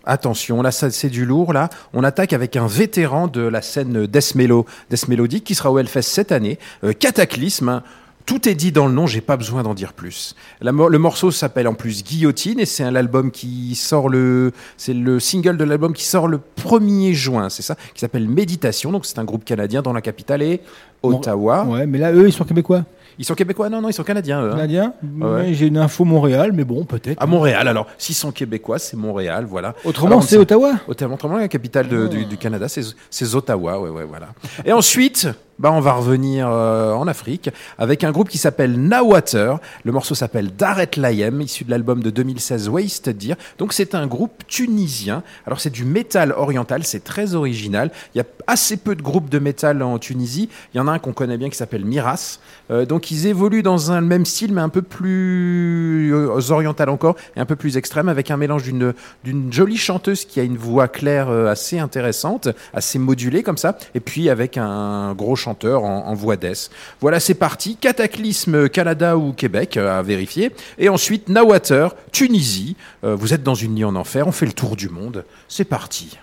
Speaker 1: attention, là c'est du lourd. Là, on attaque avec un vétéran de la scène Death, Melo, Death Melodic qui sera au Hellfest cette année. Euh, Cataclysme. hein. Tout est dit dans le nom, j'ai pas besoin d'en dire plus. La le morceau s'appelle en plus Guillotine et c'est un album qui sort le, c'est le single de l'album qui sort le 1er juin, c'est ça, qui s'appelle Méditation. Donc c'est un groupe canadien dont la capitale est Ottawa.
Speaker 3: Ouais, mais là, eux, ils sont québécois?
Speaker 1: Ils sont québécois Non, non, ils sont canadiens. eux, hein.
Speaker 3: Canadiens
Speaker 1: Ouais.
Speaker 3: J'ai une info Montréal, mais bon, peut-être.
Speaker 1: À Montréal, alors, s'ils sont québécois, c'est Montréal, voilà.
Speaker 3: Autrement, c'est Ottawa
Speaker 1: Autrement, la capitale de- du, du Canada, c'est c'est Ottawa, ouais, ouais, voilà. Et ensuite, bah, on va revenir euh, en Afrique avec un groupe qui s'appelle Nawater. Le morceau s'appelle Daret Layem, issu de l'album de 2016 Waste Deer. Donc, c'est un groupe tunisien. Alors, c'est du métal oriental, c'est très original. Il y a assez peu de groupes de métal en Tunisie. Il y en a un qu'on connaît bien qui s'appelle Miras. Euh, donc, ils évoluent dans un même style, mais un peu plus euh, oriental encore et un peu plus extrême, avec un mélange d'une d'une jolie chanteuse qui a une voix claire euh, assez intéressante, assez modulée comme ça, et puis avec un gros chanteur en, en voix d'ess. Voilà, c'est parti. Cataclysme Canada ou Québec euh, à vérifier. Et ensuite Nawater, Tunisie. Euh, vous êtes dans une nuit en enfer. On fait le tour du monde. C'est parti.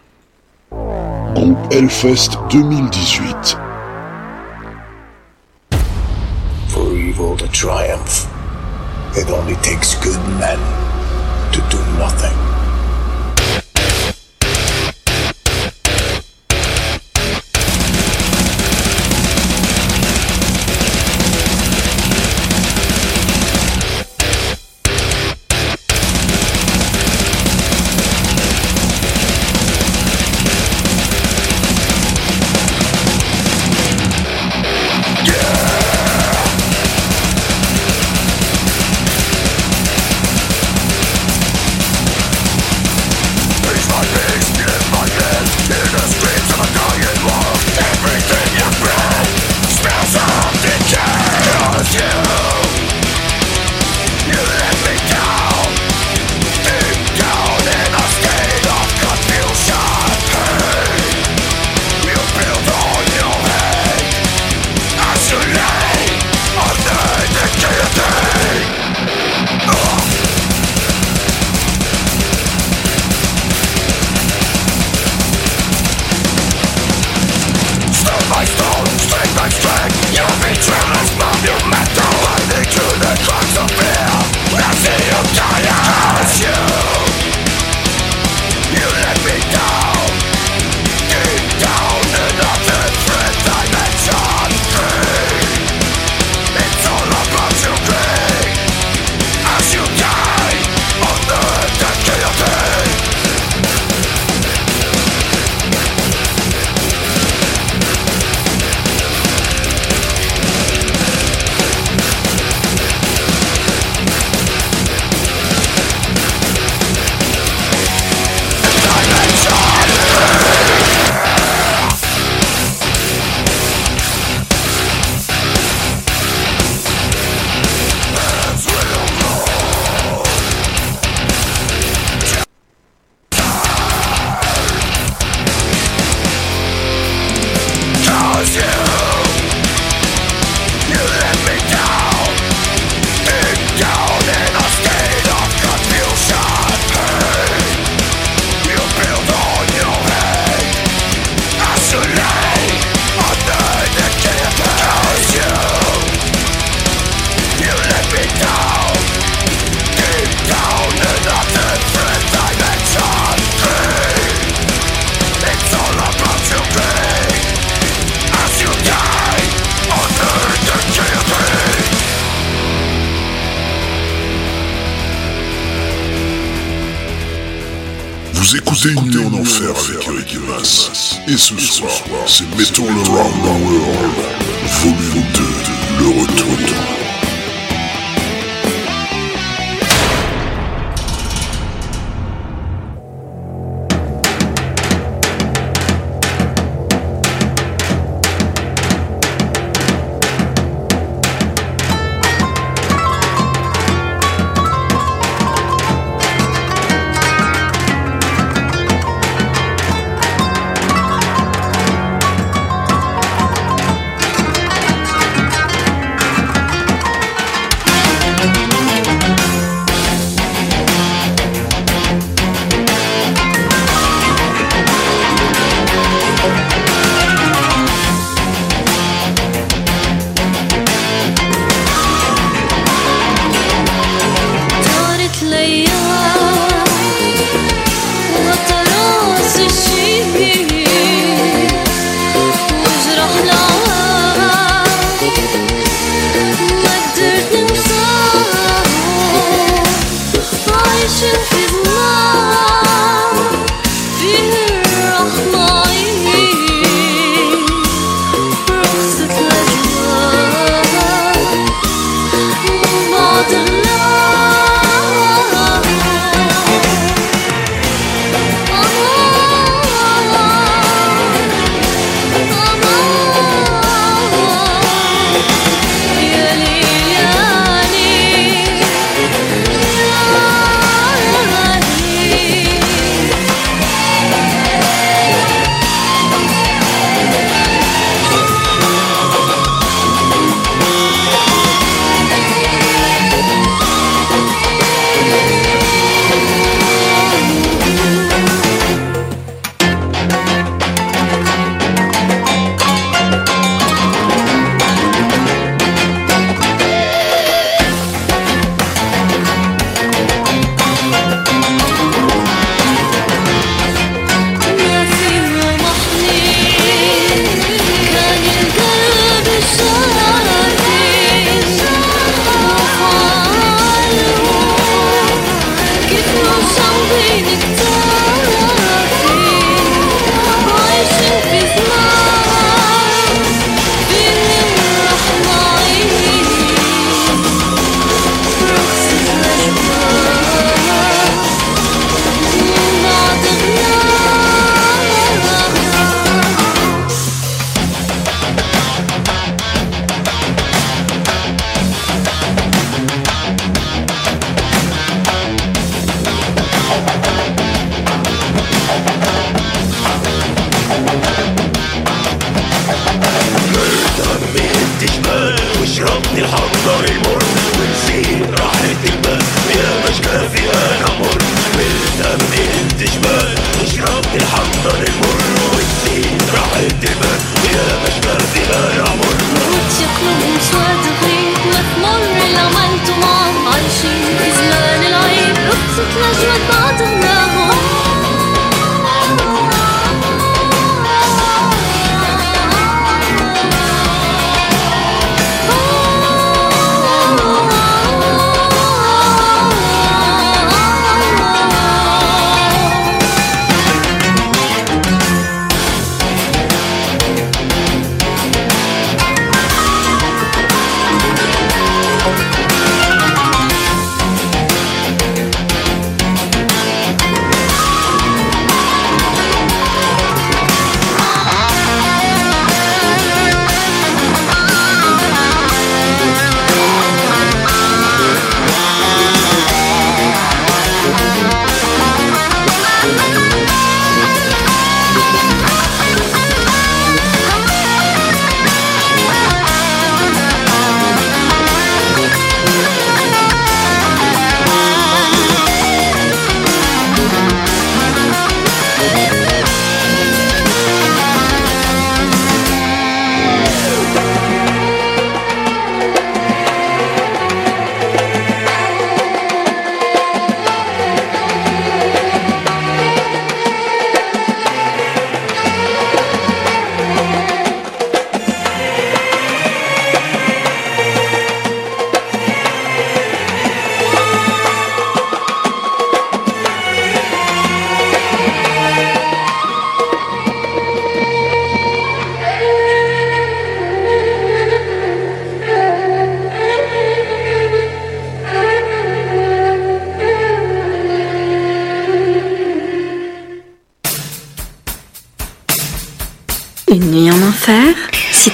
Speaker 13: Groupe Hellfest 2018.
Speaker 2: For evil to triumph, it only takes good men to do nothing.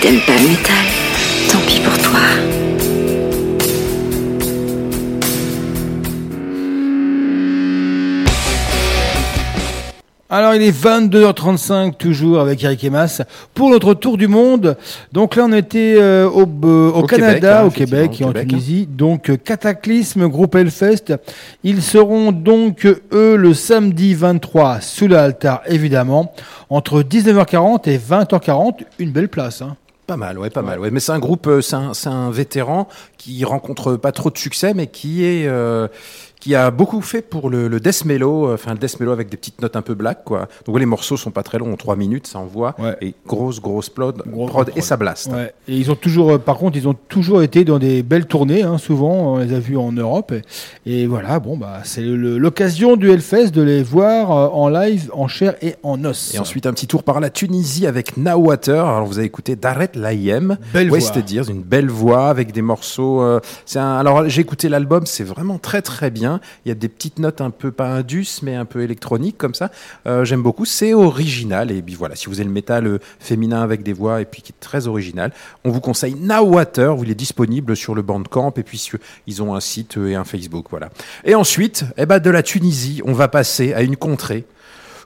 Speaker 12: T'aimes pas le métal, tant pis pour toi.
Speaker 3: Alors il est 22h35 toujours avec Eric Emas pour notre tour du monde. Donc là on était euh, au, euh, au
Speaker 1: Au
Speaker 3: Canada,
Speaker 1: Québec, hein,
Speaker 3: au Québec et en
Speaker 1: Québec,
Speaker 3: Tunisie. Donc euh, Cataclysme, groupe Hellfest. Ils seront donc eux le samedi 23 sous l'altar évidemment entre 19h40 et 20h40. Une belle place. Hein.
Speaker 1: Pas mal, ouais, pas mal. Ouais. Mais c'est un groupe, euh, c'est un, vétéran qui rencontre pas trop de succès, mais qui est, euh, qui a beaucoup fait pour le, le death mellow, euh, enfin le death mellow avec des petites notes un peu black, quoi. Donc les morceaux sont pas très longs, en 3 minutes, ça envoie. Et grosse, grosse prod, prod, et ça blast.
Speaker 3: Ouais. Et ils ont toujours, euh, par contre, ils ont toujours été dans des belles tournées. hein, souvent, on les a vus en Europe. Et, et voilà, bon, bah, c'est l'occasion du Hellfest de les voir euh, en live, en chair et en os.
Speaker 1: Et ensuite, un petit tour par la Tunisie avec Now Water. Alors, vous avez écouté Daret Layem.
Speaker 3: Belle voix.
Speaker 1: c'est-à-dire une belle voix avec des morceaux. euh, c'est alors, j'ai écouté l'album, c'est vraiment très très bien. Il y a des petites notes un peu, pas indus, mais un peu électroniques comme ça. Euh, J'aime beaucoup. C'est original. Et puis voilà, si vous avez le métal euh, féminin avec des voix et puis qui est très original, on vous conseille Now Water. Il est disponible sur le Bandcamp et puis sur- ils ont un site euh, et un Facebook. Voilà. Et ensuite, eh ben, de la Tunisie, on va passer à une contrée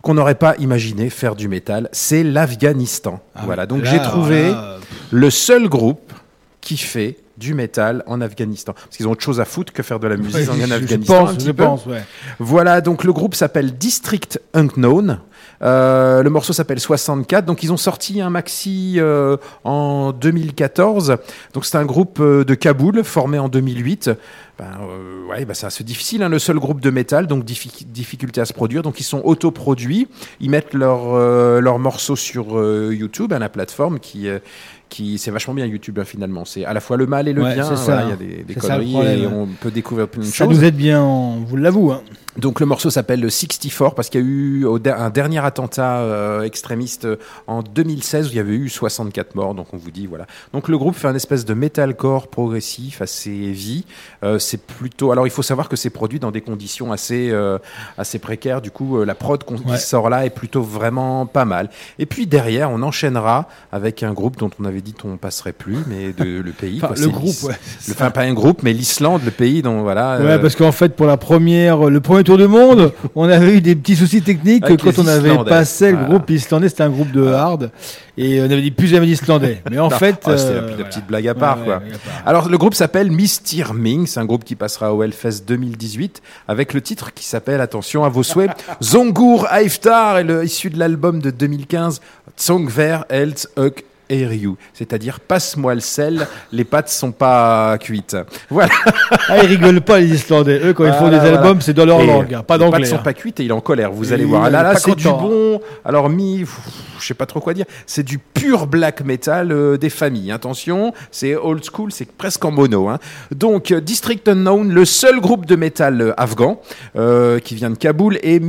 Speaker 1: qu'on n'aurait pas imaginé faire du métal, c'est l'Afghanistan. voilà, donc j'ai trouvé
Speaker 3: là,
Speaker 1: le seul groupe qui fait du métal en Afghanistan. Parce qu'ils ont autre chose à foutre que faire de la musique
Speaker 3: Ouais,
Speaker 1: en
Speaker 3: je- je
Speaker 1: Afghanistan.
Speaker 3: pense, je pense, ouais.
Speaker 1: Voilà, donc le groupe s'appelle District Unknown. Euh, le morceau s'appelle 64. Donc ils ont sorti un maxi euh, en 2014. Donc c'est un groupe euh, de Kaboul formé en 2008. Ben, euh, ouais, ben, c'est assez difficile. hein, le seul groupe de métal, donc diffi- difficulté à se produire. Donc ils sont autoproduits. Ils mettent leurs euh, leurs morceaux sur euh, YouTube, à la plateforme qui euh, qui c'est vachement bien YouTube hein, finalement. C'est à la fois le mal et le
Speaker 3: Ouais,
Speaker 1: bien.
Speaker 3: ça,
Speaker 1: voilà, Il y a des, des
Speaker 3: ça
Speaker 1: conneries et on peut découvrir plein de
Speaker 3: Ça
Speaker 1: choses.
Speaker 3: nous aide bien, on vous l'avoue. Hein.
Speaker 1: Donc le morceau s'appelle le 64 parce qu'il y a eu un dernier attentat euh, extrémiste en 2016 où il y avait eu 64 morts. Donc on vous dit voilà. Donc le groupe fait un espèce de metalcore progressif assez heavy. Euh, c'est plutôt alors il faut savoir que c'est produit dans des conditions assez euh, assez précaires. Du coup euh, la prod qu'on
Speaker 3: Ouais.
Speaker 1: sort là est plutôt vraiment pas mal. Et puis derrière on enchaînera avec un groupe dont on avait dit qu'on passerait plus, mais de le pays.
Speaker 3: Enfin,
Speaker 1: quoi.
Speaker 3: le groupe, ouais,
Speaker 1: le- Enfin pas un groupe, mais l'Islande, le pays dont voilà.
Speaker 3: Ouais,
Speaker 1: euh,
Speaker 3: parce qu'en fait, pour la première, le premier tour du monde, on avait eu des petits soucis techniques
Speaker 1: Avec
Speaker 3: quand on avait passé le groupe islandais, c'était un groupe de hard, et on avait dit plus jamais d'islandais. Mais en
Speaker 1: Non.
Speaker 3: fait,
Speaker 1: Ah, c'était
Speaker 3: euh,
Speaker 1: la, la petite blague à part,
Speaker 3: Ouais,
Speaker 1: quoi.
Speaker 3: à part.
Speaker 1: Alors, le groupe s'appelle Mistirming. C'est un groupe qui passera au Hellfest 2018 avec le titre qui s'appelle, attention à vos souhaits, Zongur Aiftar, issu de l'album de 2015, Tsongver Helt Ök Eriu. C'est-à-dire, passe-moi le sel, les pâtes sont pas cuites. Voilà.
Speaker 3: Ah, ils rigolent pas les Islandais. Eux, quand ils font des
Speaker 1: voilà.
Speaker 3: albums, c'est dans leur
Speaker 1: Et
Speaker 3: langue, hein, pas
Speaker 1: Les
Speaker 3: d'anglais.
Speaker 1: pâtes sont
Speaker 3: hein.
Speaker 1: pas cuites et il est en colère. Vous allez voir.
Speaker 3: est
Speaker 1: Là, c'est du bon. Alors mi, je sais pas trop quoi dire. C'est du pur black metal euh, des familles. Attention, c'est old school, c'est presque en mono. hein. Donc District Unknown, le seul groupe de métal euh, afghan euh, qui vient de Kaboul et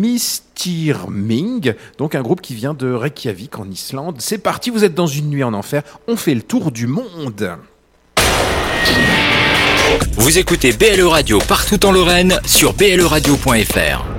Speaker 1: Mistirming, donc un groupe qui vient de Reykjavik en Islande. C'est parti, vous êtes dans une nuit en enfer. On fait le tour du monde.
Speaker 4: Vous écoutez BLE Radio partout en Lorraine sur bleradio.fr.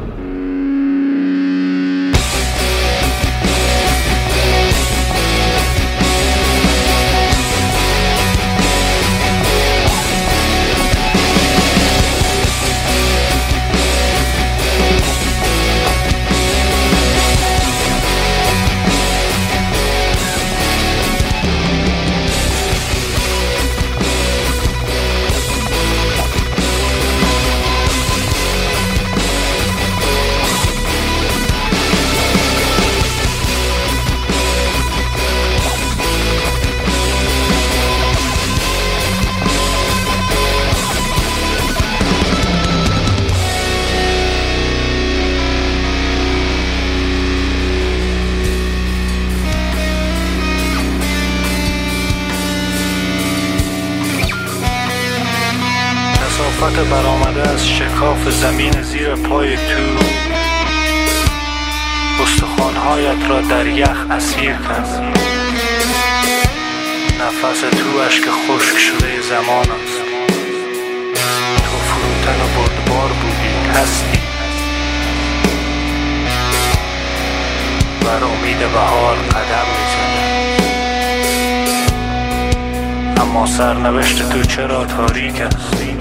Speaker 16: کسافت برآمده از شکاف زمین زیر پای تو. استخوانهایت را در یخ اسیر کرد نفس تو اشک خشک شده زمان است. تو فروتن و بردبار بودی هستی. بر امید بهار قدم می‌زنی اما سرنوشت تو چرا تاریک است؟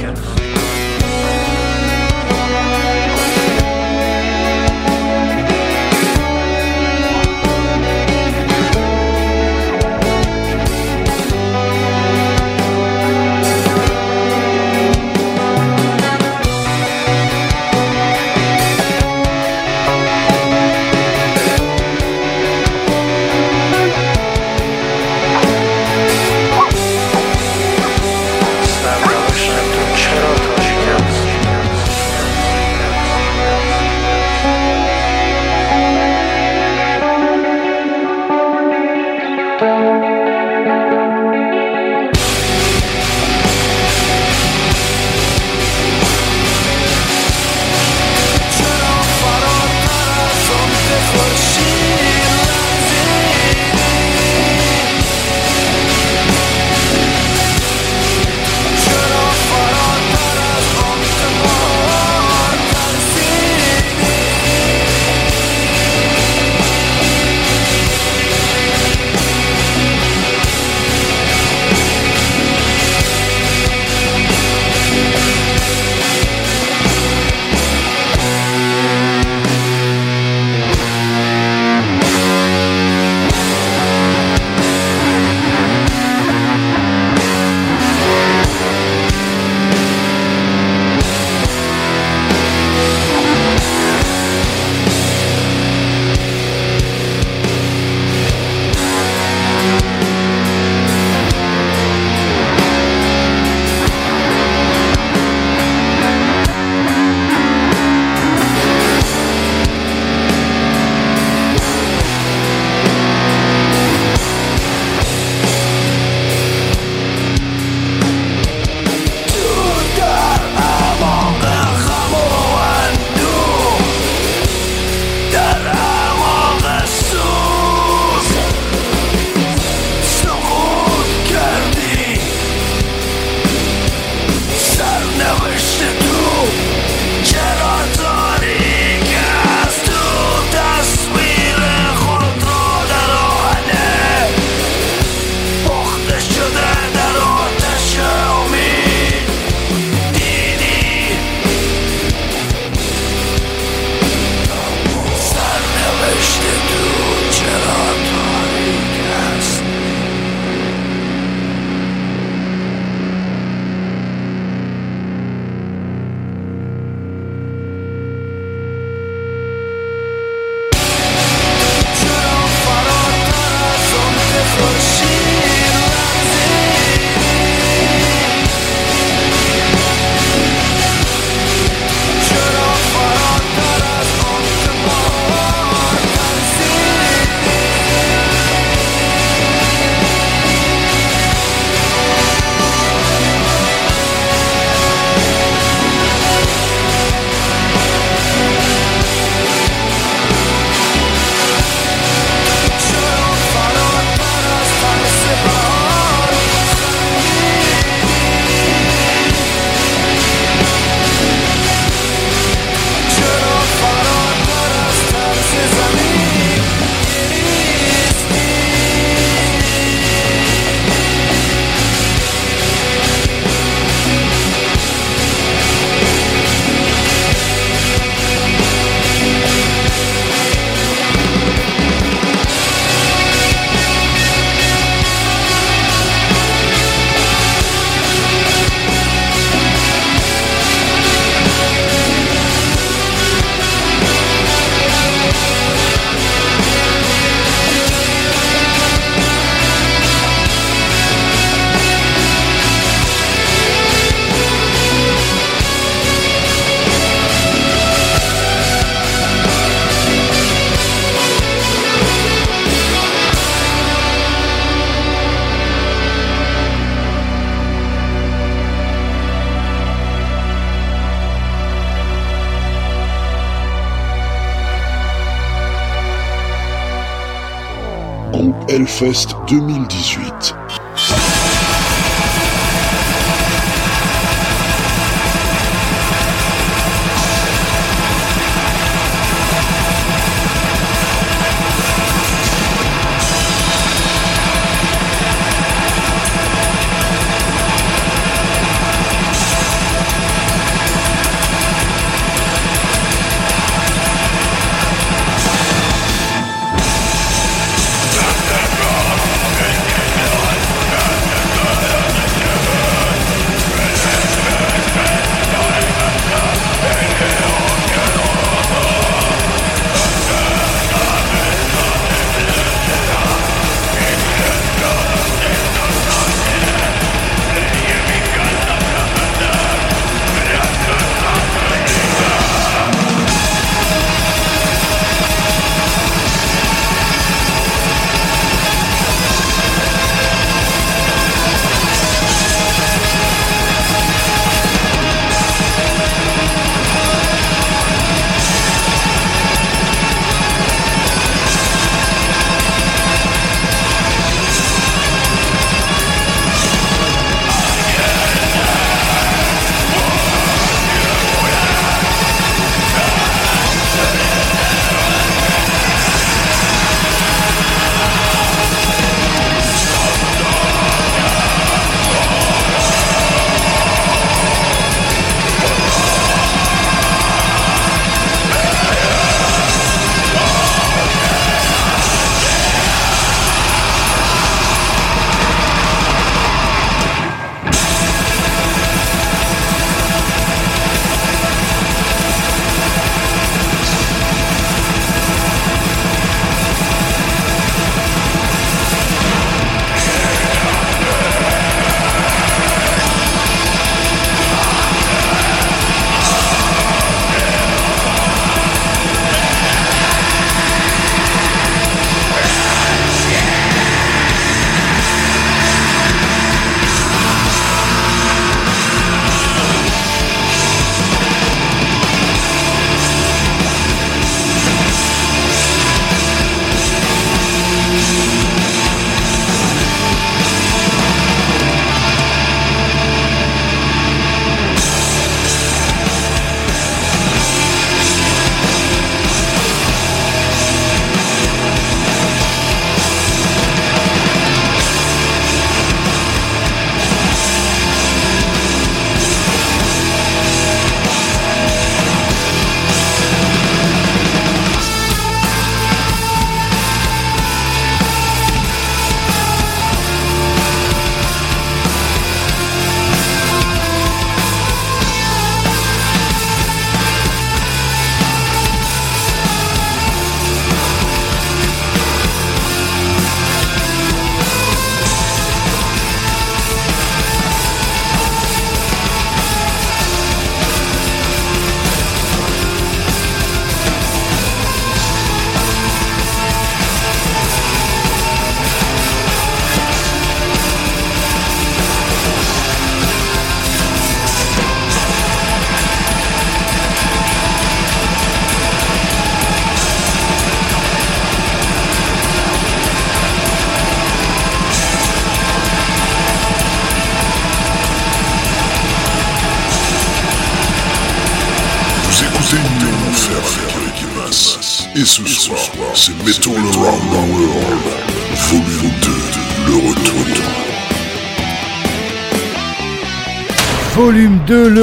Speaker 13: Hellfest 2018.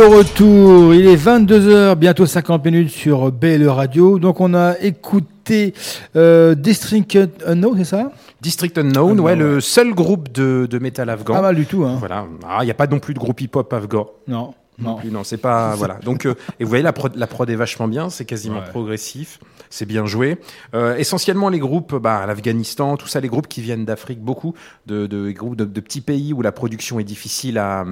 Speaker 13: Retour.
Speaker 3: Il est 22h, bientôt 50 minutes sur BLE Radio. Donc on a écouté euh, District Unknown, c'est ça?
Speaker 1: District Unknown, ouais, le seul groupe de, de métal afghan.
Speaker 3: Pas mal du tout, hein.
Speaker 1: Voilà. Ah, Il n'y a pas non plus de groupe hip-hop afghan.
Speaker 3: Non.
Speaker 1: Non, plus, non, c'est pas voilà. Donc euh, et vous voyez la prod, la prod est vachement bien, c'est quasiment progressif, c'est bien joué. Euh, essentiellement les groupes, bah, l'Afghanistan, tout ça, les groupes qui viennent d'Afrique, beaucoup de, de groupes de, de petits pays où la production est difficile à,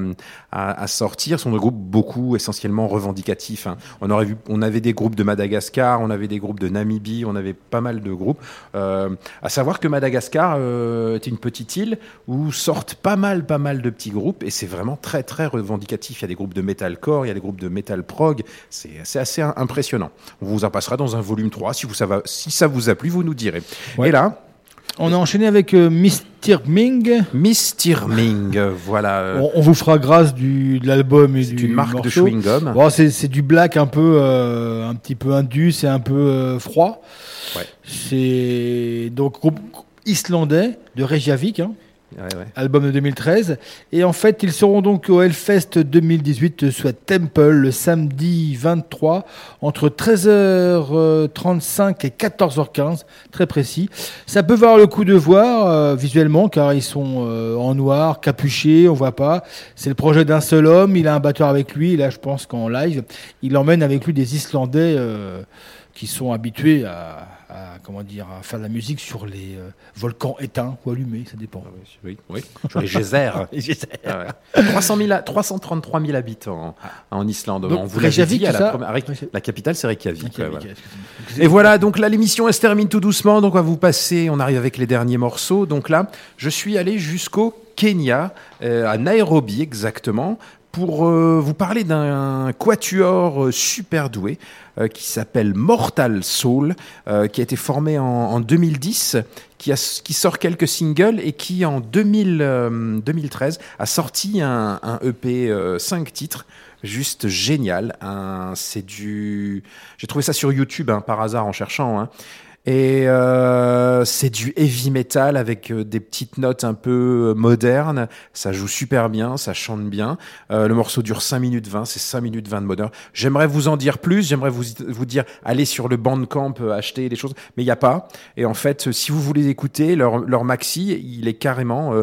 Speaker 1: à, à sortir, sont des groupes beaucoup essentiellement revendicatifs. hein. On aurait vu, on avait des groupes de Madagascar, on avait des groupes de Namibie, on avait pas mal de groupes. Euh, à savoir que Madagascar euh, est une petite île où sortent pas mal, pas mal de petits groupes et c'est vraiment très, très revendicatif. Il y a des groupes de metalcore, il y a des groupes de metal prog. C'est assez im- impressionnant. On vous en passera dans un volume 3. Si, vous, ça, va, si ça vous a plu, vous nous direz. Et là,
Speaker 3: On a enchaîné avec euh, Mr. Ming.
Speaker 1: Mr. Ming, voilà. euh,
Speaker 3: On, on vous fera grâce du, de l'album et du
Speaker 1: une marque de
Speaker 3: morceau.
Speaker 1: chewing-gum.
Speaker 3: Bon, c'est, du black un peu, euh, un petit peu indus et un peu euh, froid.
Speaker 1: Ouais.
Speaker 3: C'est donc groupe islandais de Reykjavik. hein. Album de 2013. Et en fait, ils seront donc au Hellfest 2018 soit Temple le samedi 23 entre 13h35 et 14h15, très précis. Ça peut voir le coup de voir euh, visuellement car ils sont euh, en noir, capuchés, on voit pas. C'est le projet d'un seul homme, il a un batteur avec lui. Là, je pense qu'en live, il emmène avec lui des Islandais euh, qui sont habitués à, à, comment dire à faire de la musique sur les euh, volcans éteints ou allumés, ça dépend.
Speaker 1: Oui, oui. Sur les geysers.
Speaker 3: Les geysers.
Speaker 1: Ah ouais. 300 000 à- 333 000 habitants en, en Islande.
Speaker 3: Donc,
Speaker 1: On vous l'avait dit à la,
Speaker 3: ça
Speaker 1: première- Reyk- la capitale, c'est Reykjavik.
Speaker 3: Reykjavik,
Speaker 1: ouais, voilà.
Speaker 3: excusez-moi.
Speaker 1: Et voilà, donc là, l'émission, elle se termine tout doucement. Donc, on va vous passer, on arrive avec les derniers morceaux. Donc là, je suis allé jusqu'au Kenya, euh, à Nairobi exactement, pour euh, vous parler d'un quatuor euh, super doué euh, qui s'appelle Mortal Soul, qui a été formé en, en 2010, qui, sort quelques singles et qui, en 2000, euh, 2013, a sorti un, EP 5 titres juste génial. C'est du, j'ai trouvé ça sur YouTube hein, par hasard en cherchant. hein. Et euh, c'est du heavy metal avec euh, des petites notes un peu euh, modernes. Ça joue super bien, ça chante bien. Euh, le morceau dure 5 minutes 20, c'est 5 minutes 20 de bonheur. J'aimerais vous en dire plus, j'aimerais vous, vous dire allez sur le Bandcamp, acheter des choses, mais il n'y a pas. Et en fait, si vous voulez écouter leur, leur maxi, il est carrément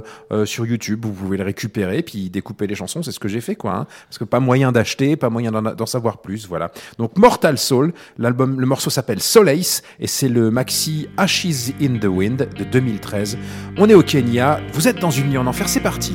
Speaker 1: sur YouTube. Vous pouvez le récupérer, puis découper les chansons. C'est ce que j'ai fait, quoi. hein. parce que pas moyen d'acheter, pas moyen d'en savoir plus. Voilà. Donc Mortal Soul, le morceau s'appelle Solace et c'est le maxi Ashes in the Wind de 2013. On est au Kenya. Vous êtes dans une nuit en enfer. C'est parti.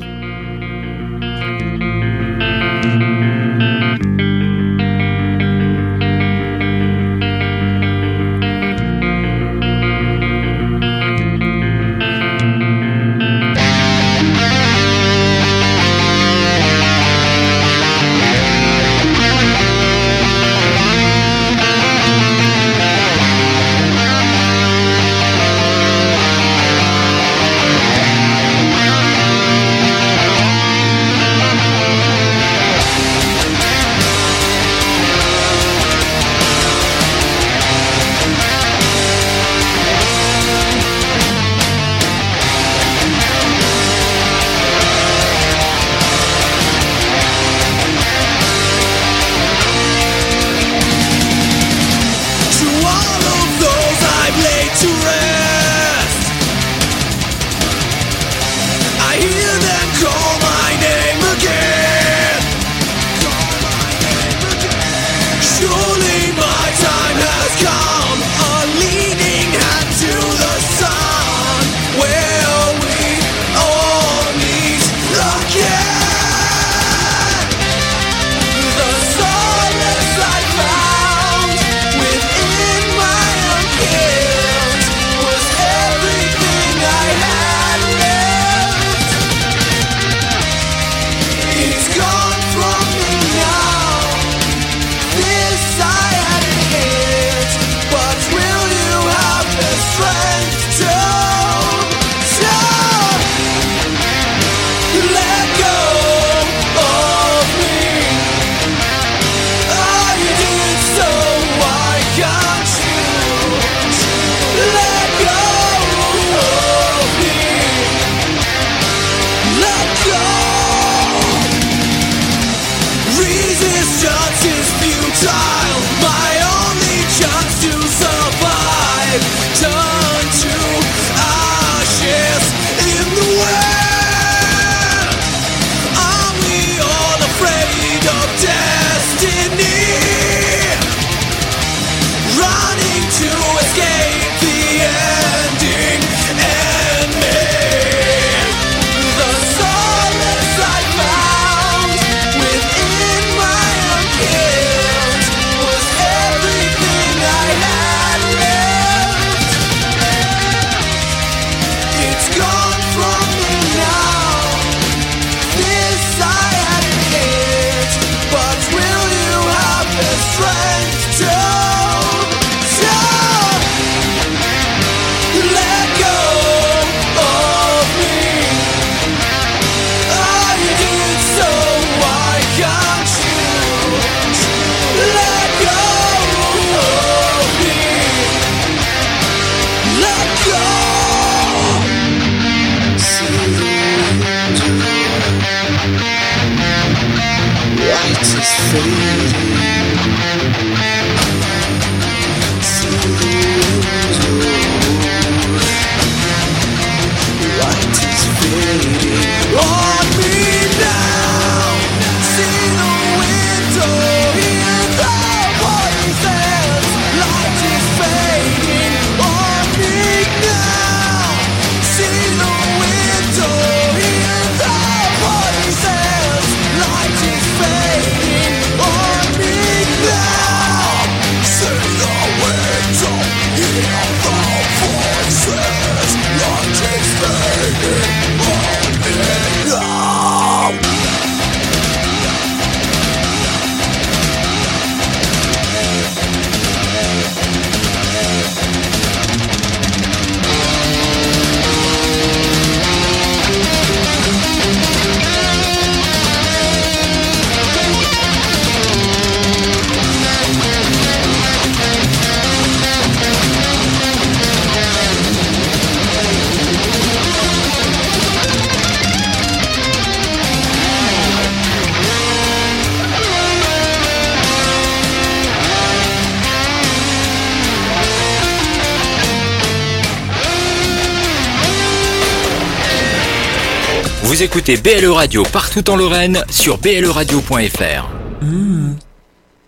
Speaker 4: Vous écoutez BLE Radio partout en Lorraine sur bleradio.fr.
Speaker 12: Hmm.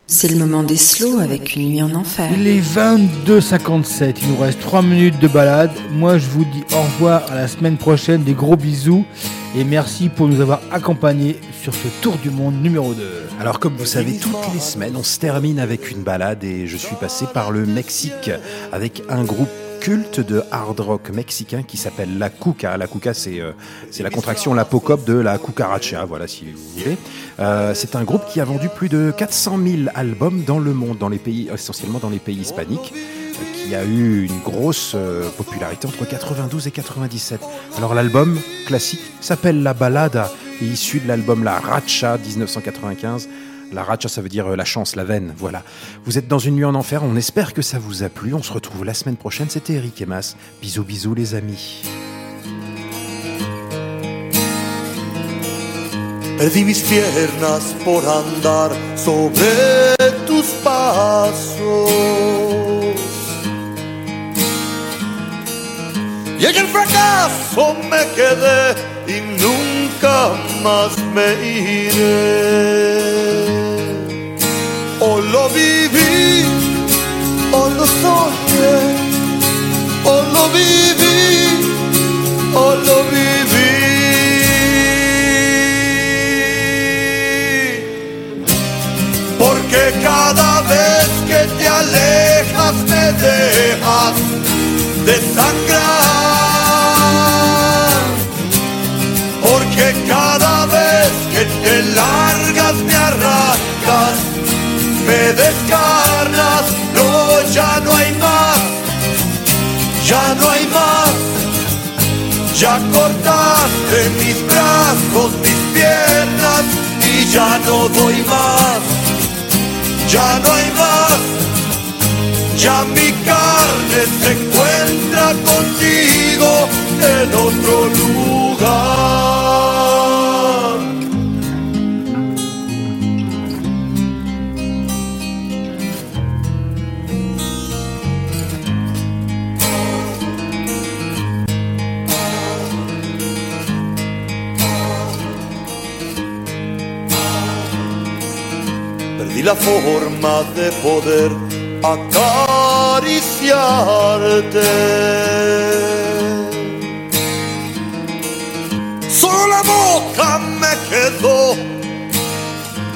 Speaker 12: C'est le moment des slows avec une nuit en enfer.
Speaker 3: Il est 22h57, il nous reste 3 minutes de balade. Moi je vous dis au revoir à la semaine prochaine, des gros bisous et merci pour nous avoir accompagnés sur ce tour du monde numéro 2.
Speaker 1: Alors comme vous savez, toutes les semaines, on se termine avec une balade et je suis passé par le Mexique avec un groupe culte de hard rock mexicain qui s'appelle La Cuca. La Cuca, c'est euh, la contraction, la de la cucaracha, voilà si vous voulez. Euh, c'est un groupe qui a vendu plus de 400 000 albums dans le monde, dans les pays, essentiellement dans les pays hispaniques euh, qui a eu une grosse euh, popularité entre 92 et 97. Alors l'album classique s'appelle La Balada, issu de l'album La Racha 1995. La racha, ça veut dire euh, la chance, la veine, voilà. Vous êtes dans une nuit en enfer, on espère que ça vous a plu. On se retrouve la semaine prochaine, c'était Eric et Mas. Bisous, bisous les amis.
Speaker 14: Y nunca más me iré. O lo viví, o lo soñé, o lo viví, o lo viví. Porque cada vez que te alejas me dejas desangrar. Largas me arrancas, me descarnas. No, ya no hay más, ya no hay más. Ya cortaste mis brazos, mis piernas y ya no doy más. Ya no hay más. Ya mi carne se encuentra contigo en otro lugar. La forma de poder acariciarte. Solo la boca me quedó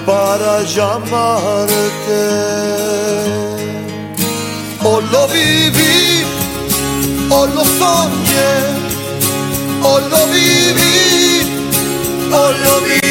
Speaker 14: para llamarte. O lo viví, o lo soñé, o lo viví, o lo viví.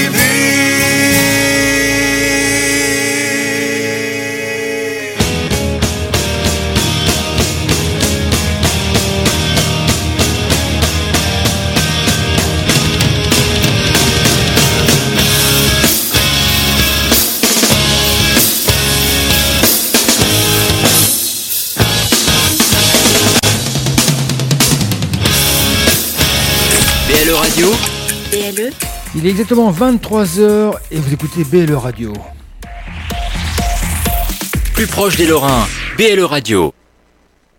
Speaker 4: Radio,
Speaker 12: BLE
Speaker 3: Il est exactement 23h et vous écoutez BLE Radio.
Speaker 4: Plus proche des Lorrains, BLE Radio.